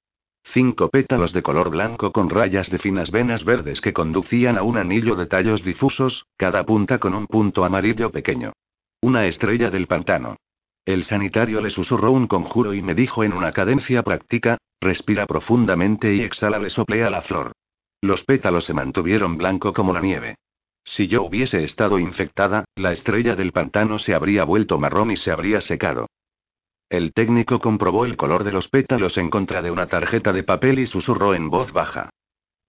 A: Cinco pétalos de color blanco con rayas de finas venas verdes que conducían a un anillo de tallos difusos, cada punta con un punto amarillo pequeño. Una estrella del pantano. El sanitario le susurró un conjuro y me dijo en una cadencia práctica, respira profundamente y exhala le soplé a la flor. Los pétalos se mantuvieron blanco como la nieve. Si yo hubiese estado infectada, la estrella del pantano se habría vuelto marrón y se habría secado. El técnico comprobó el color de los pétalos en contra de una tarjeta de papel y susurró en voz baja.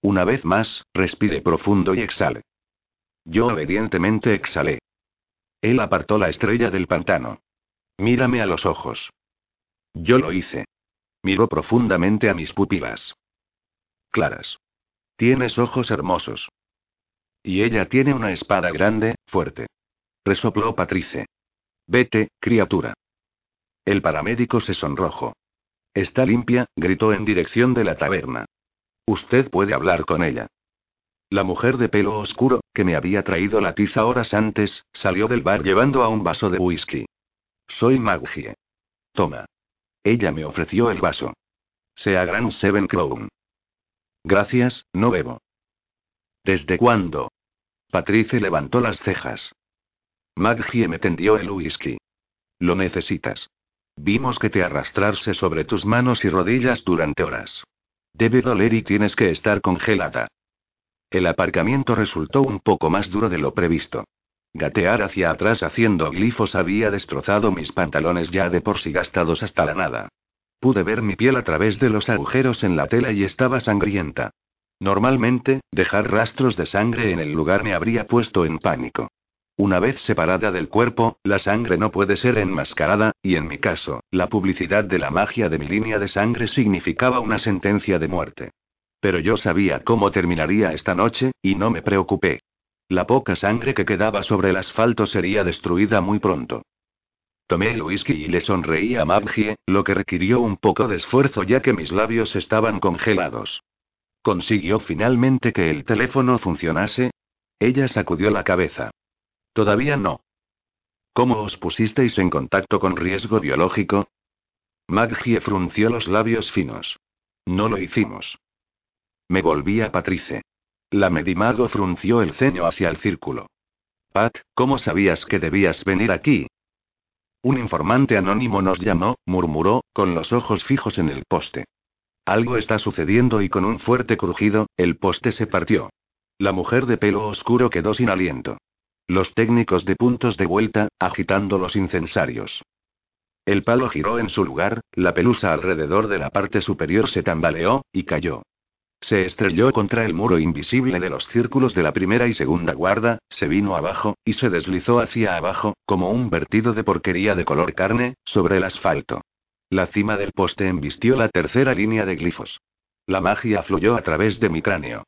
A: Una vez más, respire profundo y exhale. Yo obedientemente exhalé. Él apartó la estrella del pantano. Mírame a los ojos. Yo lo hice. Miró profundamente a mis pupilas. Claras. Tienes ojos hermosos. Y ella tiene una espada grande, fuerte. Resopló Patrice. Vete, criatura. El paramédico se sonrojó. Está limpia, gritó en dirección de la taberna. Usted puede hablar con ella. La mujer de pelo oscuro, que me había traído la tiza horas antes, salió del bar llevando a un vaso de whisky. Soy Maggie. Toma. Ella me ofreció el vaso. Sea Gran Seven Crown. Gracias, no bebo. ¿Desde cuándo? Patrice levantó las cejas. Maggie me tendió el whisky. Lo necesitas. Vimos que te arrastrarse sobre tus manos y rodillas durante horas. Debe doler y tienes que estar congelada. El aparcamiento resultó un poco más duro de lo previsto. Gatear hacia atrás haciendo glifos había destrozado mis pantalones ya de por sí gastados hasta la nada. Pude ver mi piel a través de los agujeros en la tela y estaba sangrienta. Normalmente, dejar rastros de sangre en el lugar me habría puesto en pánico. Una vez separada del cuerpo, la sangre no puede ser enmascarada, y en mi caso, la publicidad de la magia de mi línea de sangre significaba una sentencia de muerte. Pero yo sabía cómo terminaría esta noche, y no me preocupé. La poca sangre que quedaba sobre el asfalto sería destruida muy pronto. Tomé el whisky y le sonreí a Maggie, lo que requirió un poco de esfuerzo ya que mis labios estaban congelados. ¿Consiguió finalmente que el teléfono funcionase? Ella sacudió la cabeza. Todavía no. ¿Cómo os pusisteis en contacto con riesgo biológico? Maggie frunció los labios finos. No lo hicimos. Me volví a Patrice. La medimago frunció el ceño hacia el círculo. Pat, ¿cómo sabías que debías venir aquí? Un informante anónimo nos llamó, murmuró, con los ojos fijos en el poste. Algo está sucediendo y con un fuerte crujido, el poste se partió. La mujer de pelo oscuro quedó sin aliento. Los técnicos de puntos de vuelta, agitando los incensarios. El palo giró en su lugar, la pelusa alrededor de la parte superior se tambaleó, y cayó. Se estrelló contra el muro invisible de los círculos de la primera y segunda guarda, se vino abajo, y se deslizó hacia abajo, como un vertido de porquería de color carne, sobre el asfalto. La cima del poste embistió la tercera línea de glifos. La magia fluyó a través de mi cráneo.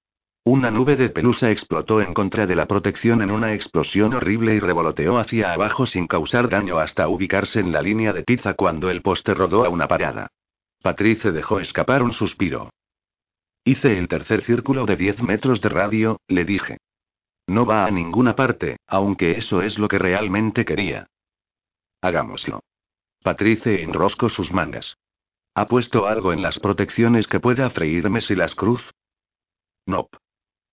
A: Una nube de pelusa explotó en contra de la protección en una explosión horrible y revoloteó hacia abajo sin causar daño hasta ubicarse en la línea de tiza cuando el poste rodó a una parada. Patrice dejó escapar un suspiro. Hice el tercer círculo de 10 metros de radio, le dije. No va a ninguna parte, aunque eso es lo que realmente quería. Hagámoslo. Patrice enroscó sus mangas. ¿Ha puesto algo en las protecciones que pueda freírme si las cruz? No.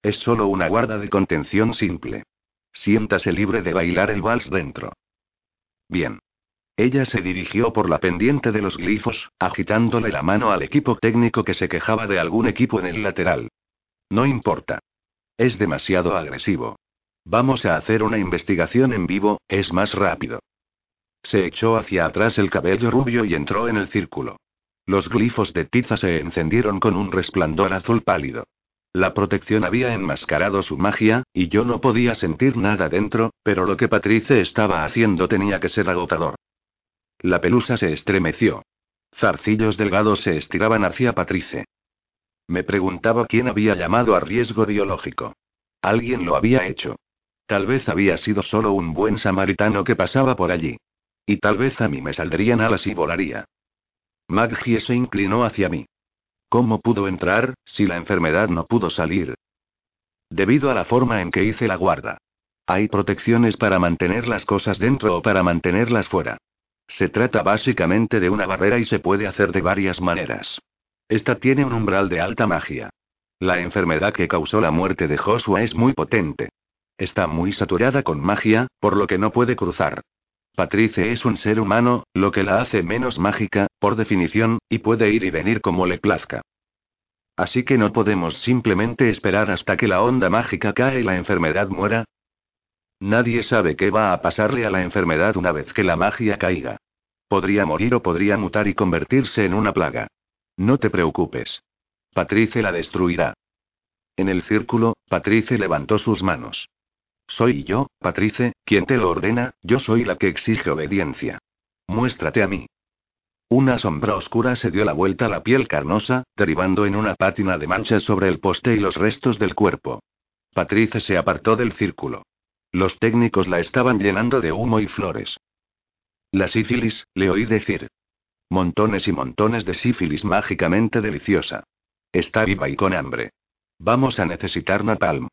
A: Es solo una guarda de contención simple. Siéntase libre de bailar el vals dentro. Bien. Ella se dirigió por la pendiente de los glifos, agitándole la mano al equipo técnico que se quejaba de algún equipo en el lateral. No importa. Es demasiado agresivo. Vamos a hacer una investigación en vivo, es más rápido. Se echó hacia atrás el cabello rubio y entró en el círculo. Los glifos de tiza se encendieron con un resplandor azul pálido. La protección había enmascarado su magia, y yo no podía sentir nada dentro, pero lo que Patrice estaba haciendo tenía que ser agotador. La pelusa se estremeció. Zarcillos delgados se estiraban hacia Patrice. Me preguntaba quién había llamado a riesgo biológico. Alguien lo había hecho. Tal vez había sido solo un buen samaritano que pasaba por allí. Y tal vez a mí me saldrían alas y volaría. Maggie se inclinó hacia mí. ¿Cómo pudo entrar, si la enfermedad no pudo salir? Debido a la forma en que hice la guarda. Hay protecciones para mantener las cosas dentro o para mantenerlas fuera. Se trata básicamente de una barrera y se puede hacer de varias maneras. Esta tiene un umbral de alta magia. La enfermedad que causó la muerte de Joshua es muy potente. Está muy saturada con magia, por lo que no puede cruzar. Patrice es un ser humano, lo que la hace menos mágica, por definición, y puede ir y venir como le plazca. Así que no podemos simplemente esperar hasta que la onda mágica cae y la enfermedad muera, Nadie sabe qué va a pasarle a la enfermedad una vez que la magia caiga. Podría morir o podría mutar y convertirse en una plaga. No te preocupes. Patrice la destruirá. En el círculo, Patrice levantó sus manos. Soy yo, Patrice, quien te lo ordena, yo soy la que exige obediencia. Muéstrate a mí. Una sombra oscura se dio la vuelta a la piel carnosa, derivando en una pátina de manchas sobre el poste y los restos del cuerpo. Patrice se apartó del círculo. Los técnicos la estaban llenando de humo y flores. La sífilis, le oí decir. Montones y montones de sífilis mágicamente deliciosa. Está viva y con hambre. Vamos a necesitar napalm.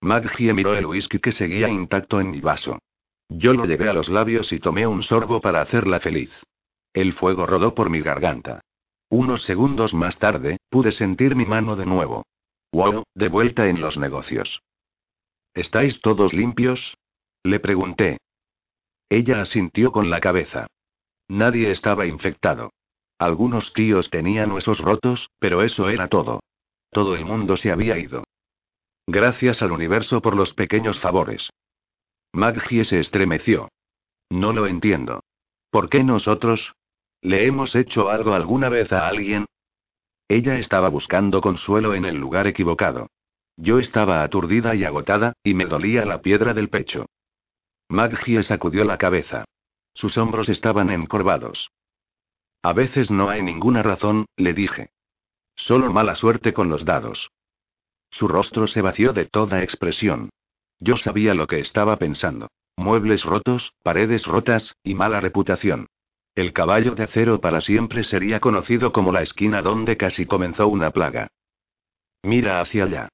A: Maggie miró el whisky que seguía intacto en mi vaso. Yo lo llevé a los labios y tomé un sorbo para hacerla feliz. El fuego rodó por mi garganta. Unos segundos más tarde, pude sentir mi mano de nuevo. Wow, de vuelta en los negocios. ¿Estáis todos limpios? Le pregunté. Ella asintió con la cabeza. Nadie estaba infectado. Algunos tíos tenían huesos rotos, pero eso era todo. Todo el mundo se había ido. Gracias al universo por los pequeños favores. Maggie se estremeció. No lo entiendo. ¿Por qué nosotros? ¿Le hemos hecho algo alguna vez a alguien? Ella estaba buscando consuelo en el lugar equivocado. Yo estaba aturdida y agotada, y me dolía la piedra del pecho. Maggie sacudió la cabeza. Sus hombros estaban encorvados. A veces no hay ninguna razón, le dije. Solo mala suerte con los dados. Su rostro se vació de toda expresión. Yo sabía lo que estaba pensando. Muebles rotos, paredes rotas, y mala reputación. El caballo de acero para siempre sería conocido como la esquina donde casi comenzó una plaga. Mira hacia allá.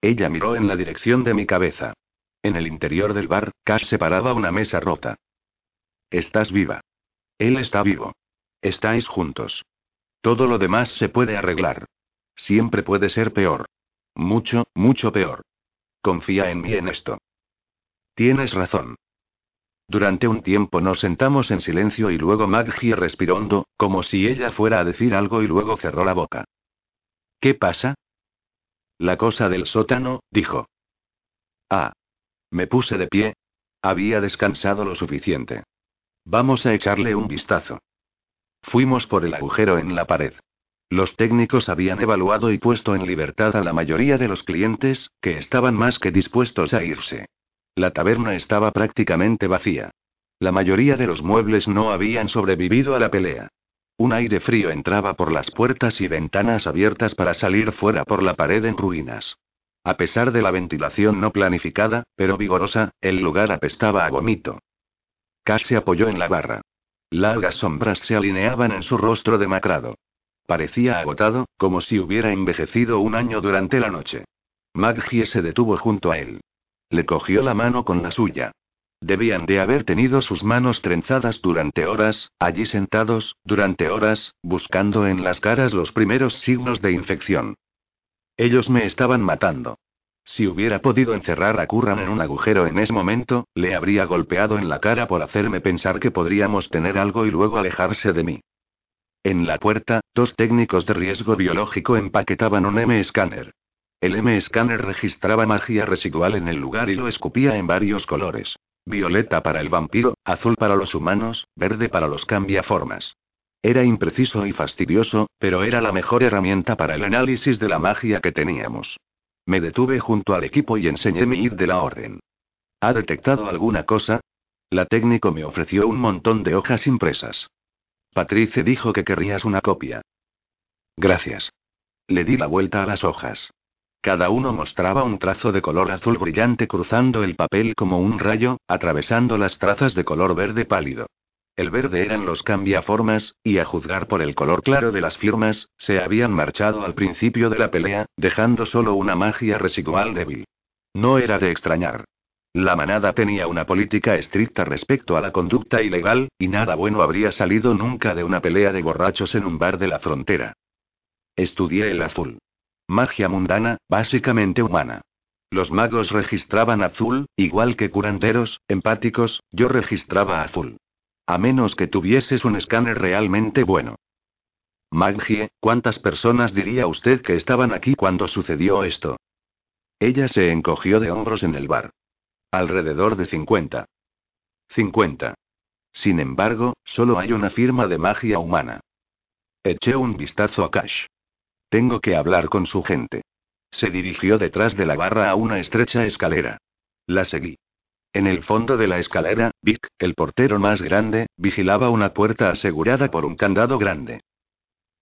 A: Ella miró en la dirección de mi cabeza. En el interior del bar, Cash separaba una mesa rota. Estás viva. Él está vivo. Estáis juntos. Todo lo demás se puede arreglar. Siempre puede ser peor. Mucho, mucho peor. Confía en mí en esto. Tienes razón. Durante un tiempo nos sentamos en silencio y luego Maggie respiró hondo, como si ella fuera a decir algo y luego cerró la boca. ¿Qué pasa? La cosa del sótano, dijo. Ah. Me puse de pie. Había descansado lo suficiente. Vamos a echarle un vistazo. Fuimos por el agujero en la pared. Los técnicos habían evaluado y puesto en libertad a la mayoría de los clientes, que estaban más que dispuestos a irse. La taberna estaba prácticamente vacía. La mayoría de los muebles no habían sobrevivido a la pelea. Un aire frío entraba por las puertas y ventanas abiertas para salir fuera por la pared en ruinas. A pesar de la ventilación no planificada, pero vigorosa, el lugar apestaba a vómito. Cass se apoyó en la barra. Largas sombras se alineaban en su rostro demacrado. Parecía agotado, como si hubiera envejecido un año durante la noche. Maggie se detuvo junto a él. Le cogió la mano con la suya. Debían de haber tenido sus manos trenzadas durante horas, allí sentados, durante horas, buscando en las caras los primeros signos de infección. Ellos me estaban matando. Si hubiera podido encerrar a Curran en un agujero en ese momento, le habría golpeado en la cara por hacerme pensar que podríamos tener algo y luego alejarse de mí. En la puerta, dos técnicos de riesgo biológico empaquetaban un M-Scanner. El M-Scanner registraba magia residual en el lugar y lo escupía en varios colores. Violeta para el vampiro, azul para los humanos, verde para los cambiaformas. Era impreciso y fastidioso, pero era la mejor herramienta para el análisis de la magia que teníamos. Me detuve junto al equipo y enseñé mi id de la orden. ¿Ha detectado alguna cosa? La técnico me ofreció un montón de hojas impresas. Patrice dijo que querrías una copia. Gracias. Le di la vuelta a las hojas. Cada uno mostraba un trazo de color azul brillante cruzando el papel como un rayo, atravesando las trazas de color verde pálido. El verde eran los cambiaformas, y a juzgar por el color claro de las firmas, se habían marchado al principio de la pelea, dejando solo una magia residual débil. No era de extrañar. La manada tenía una política estricta respecto a la conducta ilegal, y nada bueno habría salido nunca de una pelea de borrachos en un bar de la frontera. Estudié el azul. Magia mundana, básicamente humana. Los magos registraban azul, igual que curanderos, empáticos, yo registraba azul. A menos que tuvieses un escáner realmente bueno. Magie, ¿cuántas personas diría usted que estaban aquí cuando sucedió esto? Ella se encogió de hombros en el bar. Alrededor de 50. 50. Sin embargo, solo hay una firma de magia humana. Eché un vistazo a Cash. Tengo que hablar con su gente. Se dirigió detrás de la barra a una estrecha escalera. La seguí. En el fondo de la escalera, Vic, el portero más grande, vigilaba una puerta asegurada por un candado grande.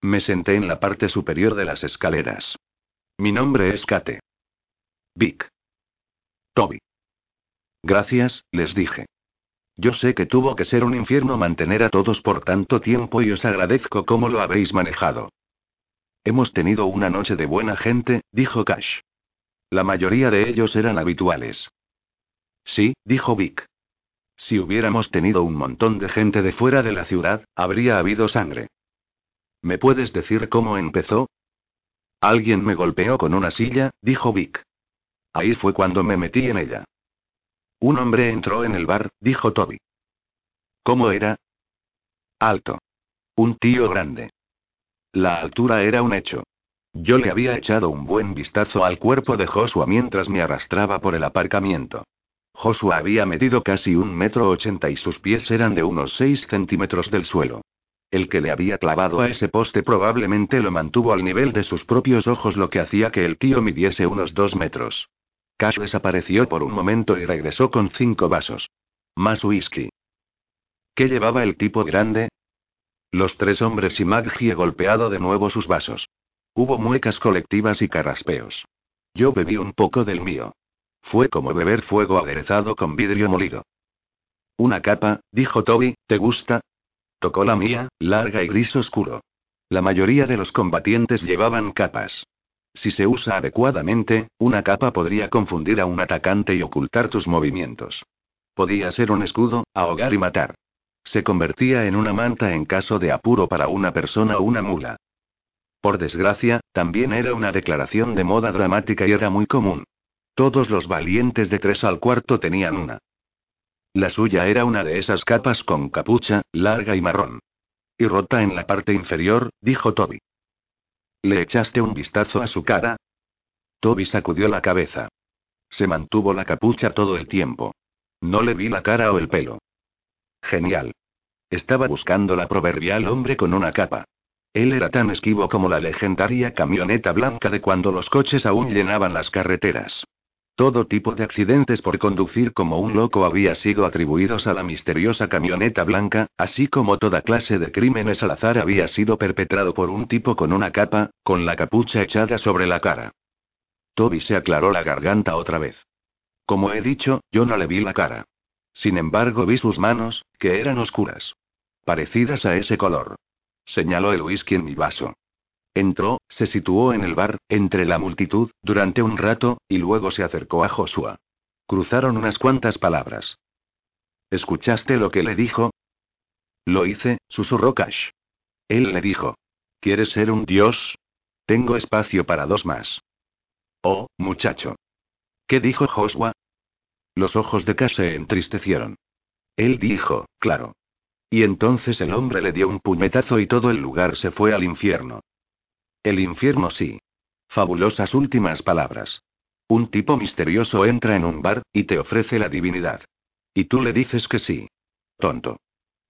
A: Me senté en la parte superior de las escaleras. Mi nombre es Kate. Vic. Toby. Gracias, les dije. Yo sé que tuvo que ser un infierno mantener a todos por tanto tiempo y os agradezco cómo lo habéis manejado. Hemos tenido una noche de buena gente, dijo Cash. La mayoría de ellos eran habituales. Sí, dijo Vic. Si hubiéramos tenido un montón de gente de fuera de la ciudad, habría habido sangre. ¿Me puedes decir cómo empezó? Alguien me golpeó con una silla, dijo Vic. Ahí fue cuando me metí en ella. Un hombre entró en el bar, dijo Toby. ¿Cómo era? Alto. Un tío grande. La altura era un hecho. Yo le había echado un buen vistazo al cuerpo de Joshua mientras me arrastraba por el aparcamiento. Joshua había medido casi un metro ochenta y sus pies eran de unos seis centímetros del suelo. El que le había clavado a ese poste probablemente lo mantuvo al nivel de sus propios ojos, lo que hacía que el tío midiese unos dos metros. Cash desapareció por un momento y regresó con cinco vasos. Más whisky. ¿Qué llevaba el tipo grande? Los tres hombres y Maggie golpeado de nuevo sus vasos. Hubo muecas colectivas y carraspeos. Yo bebí un poco del mío. Fue como beber fuego aderezado con vidrio molido. Una capa, dijo Toby, ¿te gusta? Tocó la mía, larga y gris oscuro. La mayoría de los combatientes llevaban capas. Si se usa adecuadamente, una capa podría confundir a un atacante y ocultar tus movimientos. Podía ser un escudo, ahogar y matar. Se convertía en una manta en caso de apuro para una persona o una mula. Por desgracia, también era una declaración de moda dramática y era muy común. Todos los valientes de tres al cuarto tenían una. La suya era una de esas capas con capucha, larga y marrón. Y rota en la parte inferior, dijo Toby. ¿Le echaste un vistazo a su cara? Toby sacudió la cabeza. Se mantuvo la capucha todo el tiempo. No le vi la cara o el pelo. Genial. Estaba buscando la proverbial hombre con una capa. Él era tan esquivo como la legendaria camioneta blanca de cuando los coches aún llenaban las carreteras. Todo tipo de accidentes por conducir como un loco había sido atribuidos a la misteriosa camioneta blanca, así como toda clase de crímenes al azar había sido perpetrado por un tipo con una capa, con la capucha echada sobre la cara. Toby se aclaró la garganta otra vez. Como he dicho, yo no le vi la cara. Sin embargo, vi sus manos, que eran oscuras. Parecidas a ese color. Señaló el whisky en mi vaso. Entró, se situó en el bar, entre la multitud, durante un rato, y luego se acercó a Joshua. Cruzaron unas cuantas palabras. ¿Escuchaste lo que le dijo? Lo hice, susurró Cash. Él le dijo. ¿Quieres ser un dios? Tengo espacio para dos más. Oh, muchacho. ¿Qué dijo Joshua? Los ojos de Cash se entristecieron. Él dijo, claro. Y entonces el hombre le dio un puñetazo y todo el lugar se fue al infierno. El infierno sí. Fabulosas últimas palabras. Un tipo misterioso entra en un bar, y te ofrece la divinidad. Y tú le dices que sí. Tonto.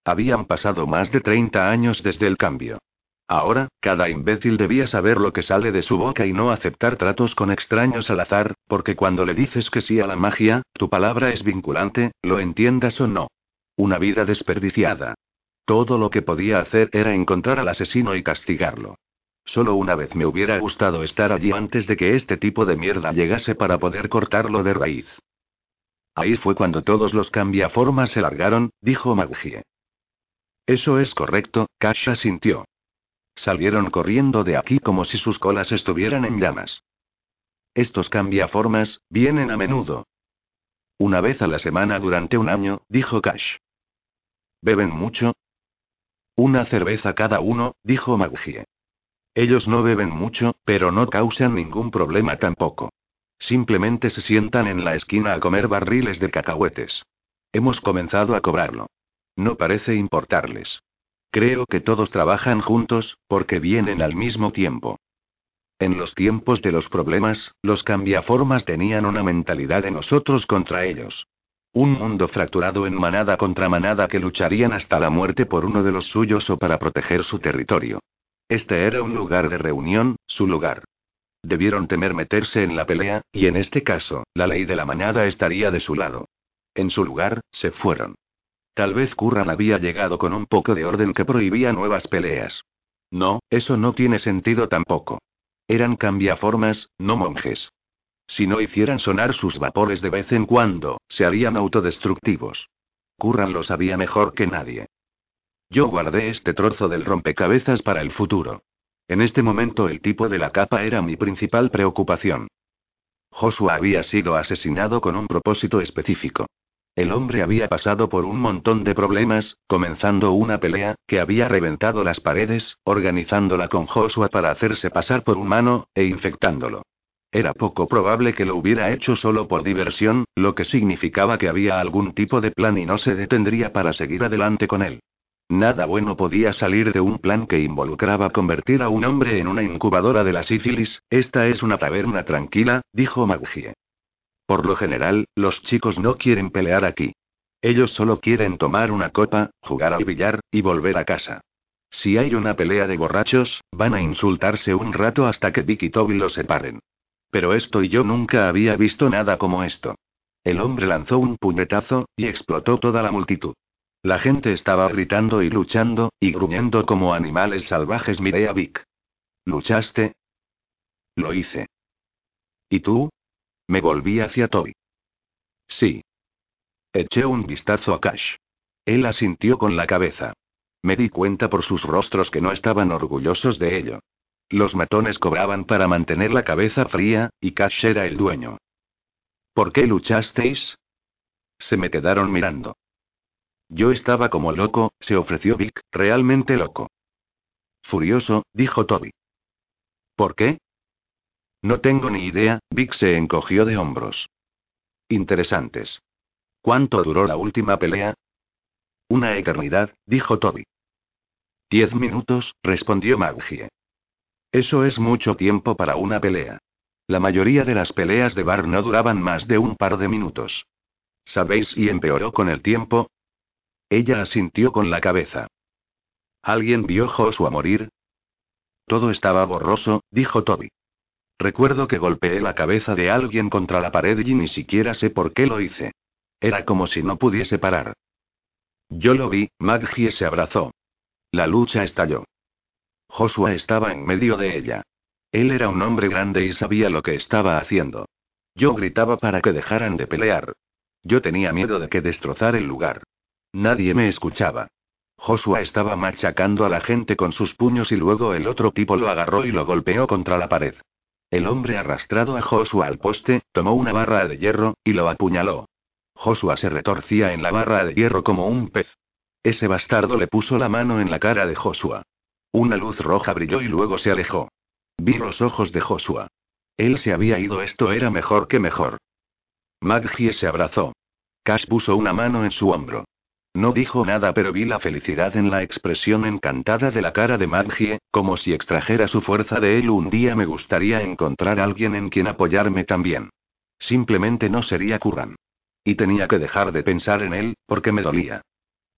A: Habían pasado más de 30 años desde el cambio. Ahora, cada imbécil debía saber lo que sale de su boca y no aceptar tratos con extraños al azar, porque cuando le dices que sí a la magia, tu palabra es vinculante, lo entiendas o no. Una vida desperdiciada. Todo lo que podía hacer era encontrar al asesino y castigarlo. Solo una vez me hubiera gustado estar allí antes de que este tipo de mierda llegase para poder cortarlo de raíz. Ahí fue cuando todos los cambiaformas se largaron, dijo Maggie. Eso es correcto, Kasha sintió. Salieron corriendo de aquí como si sus colas estuvieran en llamas. Estos cambiaformas, vienen a menudo. Una vez a la semana durante un año, dijo Cash. ¿Beben mucho? Una cerveza cada uno, dijo Maggie. Ellos no beben mucho, pero no causan ningún problema tampoco. Simplemente se sientan en la esquina a comer barriles de cacahuetes. Hemos comenzado a cobrarlo. No parece importarles. Creo que todos trabajan juntos, porque vienen al mismo tiempo. En los tiempos de los problemas, los cambiaformas tenían una mentalidad de nosotros contra ellos. Un mundo fracturado en manada contra manada que lucharían hasta la muerte por uno de los suyos o para proteger su territorio. Este era un lugar de reunión, su lugar. Debieron temer meterse en la pelea, y en este caso, la ley de la manada estaría de su lado. En su lugar, se fueron. Tal vez Curran había llegado con un poco de orden que prohibía nuevas peleas. No, eso no tiene sentido tampoco. Eran cambiaformas, no monjes. Si no hicieran sonar sus vapores de vez en cuando, se harían autodestructivos. Curran lo sabía mejor que nadie. Yo guardé este trozo del rompecabezas para el futuro. En este momento el tipo de la capa era mi principal preocupación. Joshua había sido asesinado con un propósito específico. El hombre había pasado por un montón de problemas, comenzando una pelea, que había reventado las paredes, organizándola con Joshua para hacerse pasar por humano, e infectándolo. Era poco probable que lo hubiera hecho solo por diversión, lo que significaba que había algún tipo de plan y no se detendría para seguir adelante con él. Nada bueno podía salir de un plan que involucraba convertir a un hombre en una incubadora de la sífilis. Esta es una taberna tranquila, dijo Maggie. Por lo general, los chicos no quieren pelear aquí. Ellos solo quieren tomar una copa, jugar al billar, y volver a casa. Si hay una pelea de borrachos, van a insultarse un rato hasta que Vic y Toby los separen. Pero esto y yo nunca había visto nada como esto. El hombre lanzó un puñetazo, y explotó toda la multitud. La gente estaba gritando y luchando, y gruñendo como animales salvajes. Miré a Vic. ¿Luchaste? Lo hice. ¿Y tú? Me volví hacia Toby. Sí. Eché un vistazo a Cash. Él asintió con la cabeza. Me di cuenta por sus rostros que no estaban orgullosos de ello. Los matones cobraban para mantener la cabeza fría, y Cash era el dueño. ¿Por qué luchasteis? Se me quedaron mirando. Yo estaba como loco, se ofreció Vic, realmente loco. Furioso, dijo Toby. ¿Por qué? No tengo ni idea, Vic se encogió de hombros. Interesantes. ¿Cuánto duró la última pelea? Una eternidad, dijo Toby. Diez minutos, respondió Maggie. Eso es mucho tiempo para una pelea. La mayoría de las peleas de bar no duraban más de un par de minutos. ¿Sabéis si empeoró con el tiempo? Ella asintió con la cabeza. ¿Alguien vio Joshua morir? Todo estaba borroso, dijo Toby. Recuerdo que golpeé la cabeza de alguien contra la pared y ni siquiera sé por qué lo hice. Era como si no pudiese parar. Yo lo vi, Maggie se abrazó. La lucha estalló. Joshua estaba en medio de ella. Él era un hombre grande y sabía lo que estaba haciendo. Yo gritaba para que dejaran de pelear. Yo tenía miedo de que destrozar el lugar. Nadie me escuchaba. Joshua estaba machacando a la gente con sus puños y luego el otro tipo lo agarró y lo golpeó contra la pared. El hombre arrastrado a Joshua al poste, tomó una barra de hierro, y lo apuñaló. Joshua se retorcía en la barra de hierro como un pez. Ese bastardo le puso la mano en la cara de Joshua. Una luz roja brilló y luego se alejó. Vi los ojos de Joshua. Él se había ido, esto era mejor que mejor. Maggie se abrazó. Cash puso una mano en su hombro. No dijo nada, pero vi la felicidad en la expresión encantada de la cara de Maggie, como si extrajera su fuerza de él. Un día me gustaría encontrar a alguien en quien apoyarme también. Simplemente no sería Curran. Y tenía que dejar de pensar en él, porque me dolía.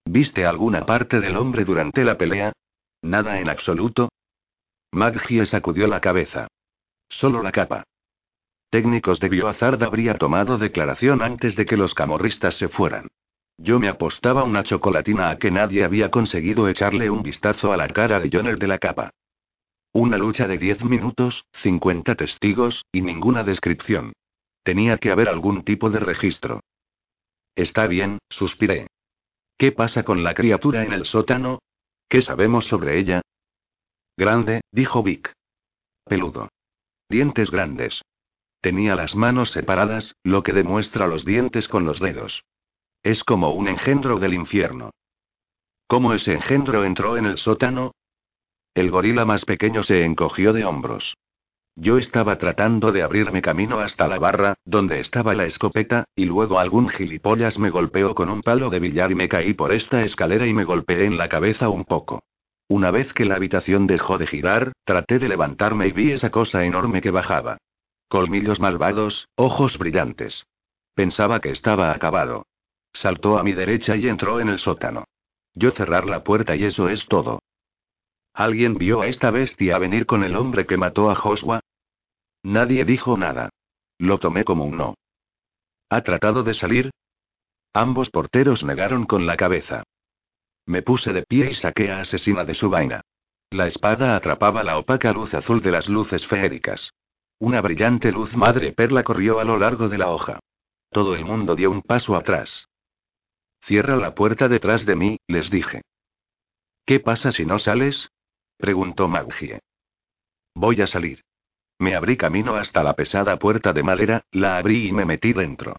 A: ¿Viste alguna parte del hombre durante la pelea? Nada en absoluto. Maggie sacudió la cabeza. Solo la capa. Técnicos de Biohazard habría tomado declaración antes de que los camorristas se fueran. Yo me apostaba una chocolatina a que nadie había conseguido echarle un vistazo a la cara de Joner de la capa. Una lucha de diez minutos, 50 testigos, y ninguna descripción. Tenía que haber algún tipo de registro. Está bien, suspiré. ¿Qué pasa con la criatura en el sótano? ¿Qué sabemos sobre ella? Grande, dijo Vic. Peludo. Dientes grandes. Tenía las manos separadas, lo que demuestra los dientes con los dedos. Es como un engendro del infierno. ¿Cómo ese engendro entró en el sótano? El gorila más pequeño se encogió de hombros. Yo estaba tratando de abrirme camino hasta la barra, donde estaba la escopeta, y luego algún gilipollas me golpeó con un palo de billar y me caí por esta escalera y me golpeé en la cabeza un poco. Una vez que la habitación dejó de girar, traté de levantarme y vi esa cosa enorme que bajaba. Colmillos malvados, ojos brillantes. Pensaba que estaba acabado. Saltó a mi derecha y entró en el sótano. Yo cerrar la puerta y eso es todo. ¿Alguien vio a esta bestia venir con el hombre que mató a Joshua? Nadie dijo nada. Lo tomé como un no. ¿Ha tratado de salir? Ambos porteros negaron con la cabeza. Me puse de pie y saqué a Asesina de su vaina. La espada atrapaba la opaca luz azul de las luces feéricas. Una brillante luz madre perla corrió a lo largo de la hoja. Todo el mundo dio un paso atrás. Cierra la puerta detrás de mí, les dije. ¿Qué pasa si no sales? preguntó Maugie. Voy a salir. Me abrí camino hasta la pesada puerta de madera, la abrí y me metí dentro.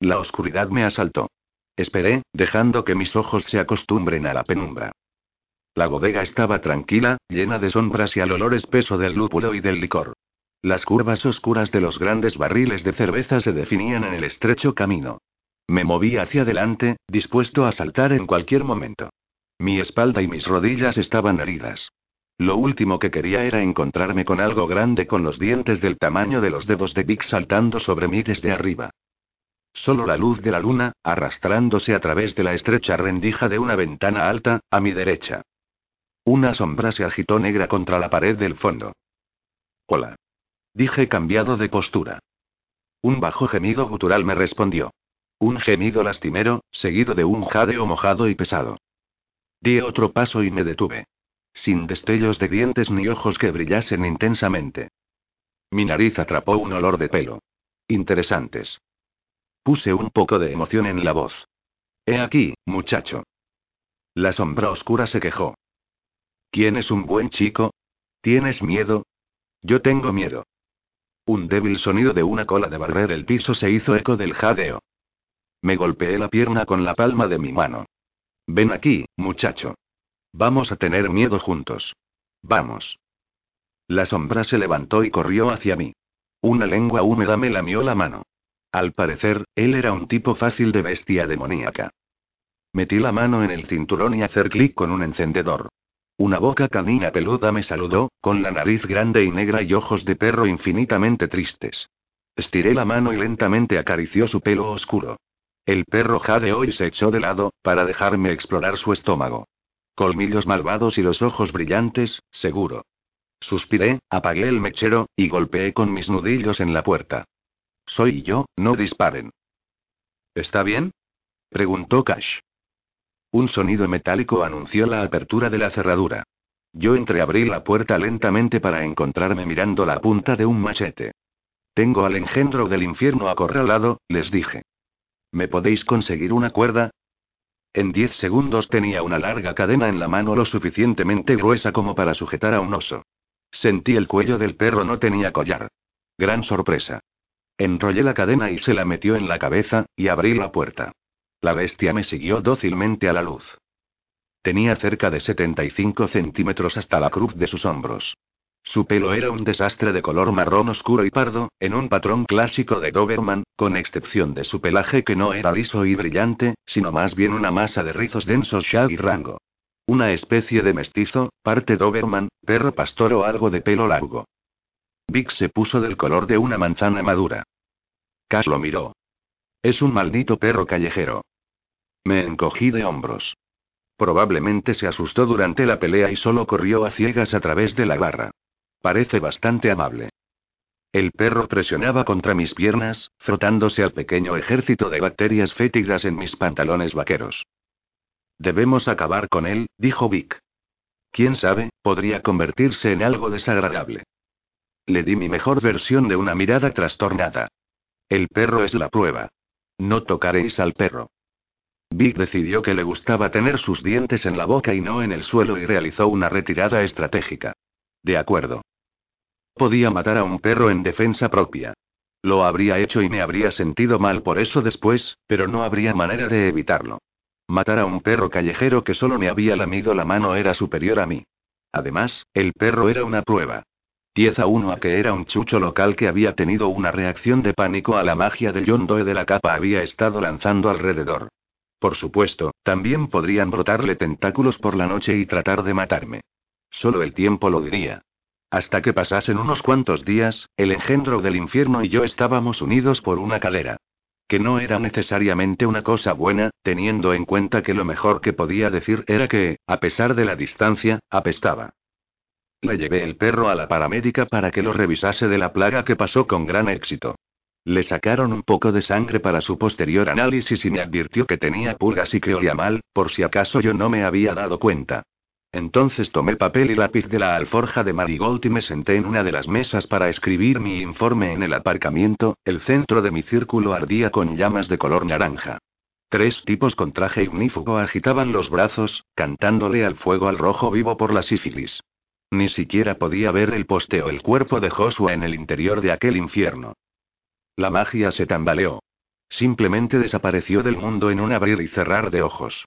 A: La oscuridad me asaltó. Esperé, dejando que mis ojos se acostumbren a la penumbra. La bodega estaba tranquila, llena de sombras y al olor espeso del lúpulo y del licor. Las curvas oscuras de los grandes barriles de cerveza se definían en el estrecho camino. Me moví hacia adelante, dispuesto a saltar en cualquier momento. Mi espalda y mis rodillas estaban heridas. Lo último que quería era encontrarme con algo grande con los dientes del tamaño de los dedos de Vic saltando sobre mí desde arriba. Solo la luz de la luna, arrastrándose a través de la estrecha rendija de una ventana alta, a mi derecha. Una sombra se agitó negra contra la pared del fondo. Hola. Dije cambiado de postura. Un bajo gemido gutural me respondió. Un gemido lastimero, seguido de un jadeo mojado y pesado. Di otro paso y me detuve. Sin destellos de dientes ni ojos que brillasen intensamente. Mi nariz atrapó un olor de pelo. Interesantes. Puse un poco de emoción en la voz. He aquí, muchacho. La sombra oscura se quejó. ¿Quién es un buen chico? ¿Tienes miedo? Yo tengo miedo. Un débil sonido de una cola de barrer el piso se hizo eco del jadeo. Me golpeé la pierna con la palma de mi mano. Ven aquí, muchacho. Vamos a tener miedo juntos. Vamos. La sombra se levantó y corrió hacia mí. Una lengua húmeda me lamió la mano. Al parecer, él era un tipo fácil de bestia demoníaca. Metí la mano en el cinturón y hacer clic con un encendedor. Una boca canina peluda me saludó, con la nariz grande y negra y ojos de perro infinitamente tristes. Estiré la mano y lentamente acarició su pelo oscuro. El perro jadeó y se echó de lado, para dejarme explorar su estómago. Colmillos malvados y los ojos brillantes, seguro. Suspiré, apagué el mechero, y golpeé con mis nudillos en la puerta. Soy yo, no disparen. ¿Está bien? preguntó Cash. Un sonido metálico anunció la apertura de la cerradura. Yo entreabrí la puerta lentamente para encontrarme mirando la punta de un machete. Tengo al engendro del infierno acorralado, les dije. ¿Me podéis conseguir una cuerda? En diez segundos tenía una larga cadena en la mano lo suficientemente gruesa como para sujetar a un oso. Sentí el cuello del perro no tenía collar. Gran sorpresa. Enrollé la cadena y se la metió en la cabeza, y abrí la puerta. La bestia me siguió dócilmente a la luz. Tenía cerca de 75 centímetros hasta la cruz de sus hombros. Su pelo era un desastre de color marrón oscuro y pardo, en un patrón clásico de Doberman, con excepción de su pelaje que no era liso y brillante, sino más bien una masa de rizos densos shag y rango. Una especie de mestizo, parte Doberman, perro pastor o algo de pelo largo. Vic se puso del color de una manzana madura. Cash lo miró. Es un maldito perro callejero. Me encogí de hombros. Probablemente se asustó durante la pelea y solo corrió a ciegas a través de la barra. Parece bastante amable. El perro presionaba contra mis piernas, frotándose al pequeño ejército de bacterias fétidas en mis pantalones vaqueros. Debemos acabar con él, dijo Vic. Quién sabe, podría convertirse en algo desagradable. Le di mi mejor versión de una mirada trastornada. El perro es la prueba. No tocaréis al perro. Vic decidió que le gustaba tener sus dientes en la boca y no en el suelo y realizó una retirada estratégica. De acuerdo. Podía matar a un perro en defensa propia. Lo habría hecho y me habría sentido mal por eso después, pero no habría manera de evitarlo. Matar a un perro callejero que solo me había lamido la mano era superior a mí. Además, el perro era una prueba. 10 a 1 a que era un chucho local que había tenido una reacción de pánico a la magia del Yondoe de la capa había estado lanzando alrededor. Por supuesto, también podrían brotarle tentáculos por la noche y tratar de matarme. Solo el tiempo lo diría. Hasta que pasasen unos cuantos días, el engendro del infierno y yo estábamos unidos por una cadera. Que no era necesariamente una cosa buena, teniendo en cuenta que lo mejor que podía decir era que, a pesar de la distancia, apestaba. Le llevé el perro a la paramédica para que lo revisase de la plaga que pasó con gran éxito. Le sacaron un poco de sangre para su posterior análisis y me advirtió que tenía pulgas y que olía mal, por si acaso yo no me había dado cuenta. Entonces tomé papel y lápiz de la alforja de Marigold y me senté en una de las mesas para escribir mi informe en el aparcamiento, el centro de mi círculo ardía con llamas de color naranja. Tres tipos con traje ignífugo agitaban los brazos, cantándole al fuego al rojo vivo por la sífilis. Ni siquiera podía ver el poste o el cuerpo de Joshua en el interior de aquel infierno. La magia se tambaleó. Simplemente desapareció del mundo en un abrir y cerrar de ojos.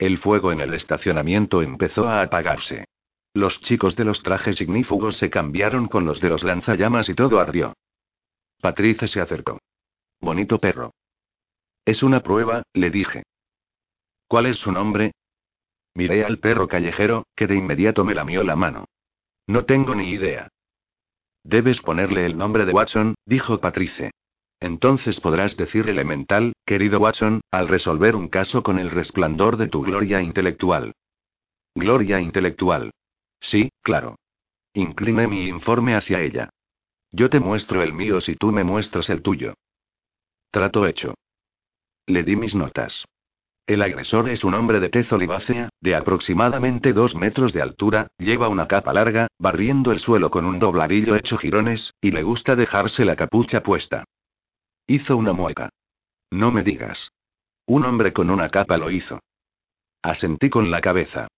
A: El fuego en el estacionamiento empezó a apagarse. Los chicos de los trajes ignífugos se cambiaron con los de los lanzallamas y todo ardió. Patricia se acercó. Bonito perro. Es una prueba, le dije. ¿Cuál es su nombre? Miré al perro callejero, que de inmediato me lamió la mano. No tengo ni idea. Debes ponerle el nombre de Watson, dijo Patrice. Entonces podrás decir elemental, querido Watson, al resolver un caso con el resplandor de tu gloria intelectual. Gloria intelectual. Sí, claro. Incliné mi informe hacia ella. Yo te muestro el mío si tú me muestras el tuyo. Trato hecho. Le di mis notas. El agresor es un hombre de tez olivácea, de aproximadamente dos metros de altura, lleva una capa larga, barriendo el suelo con un dobladillo hecho jirones, y le gusta dejarse la capucha puesta. Hizo una mueca. No me digas. Un hombre con una capa lo hizo. Asentí con la cabeza.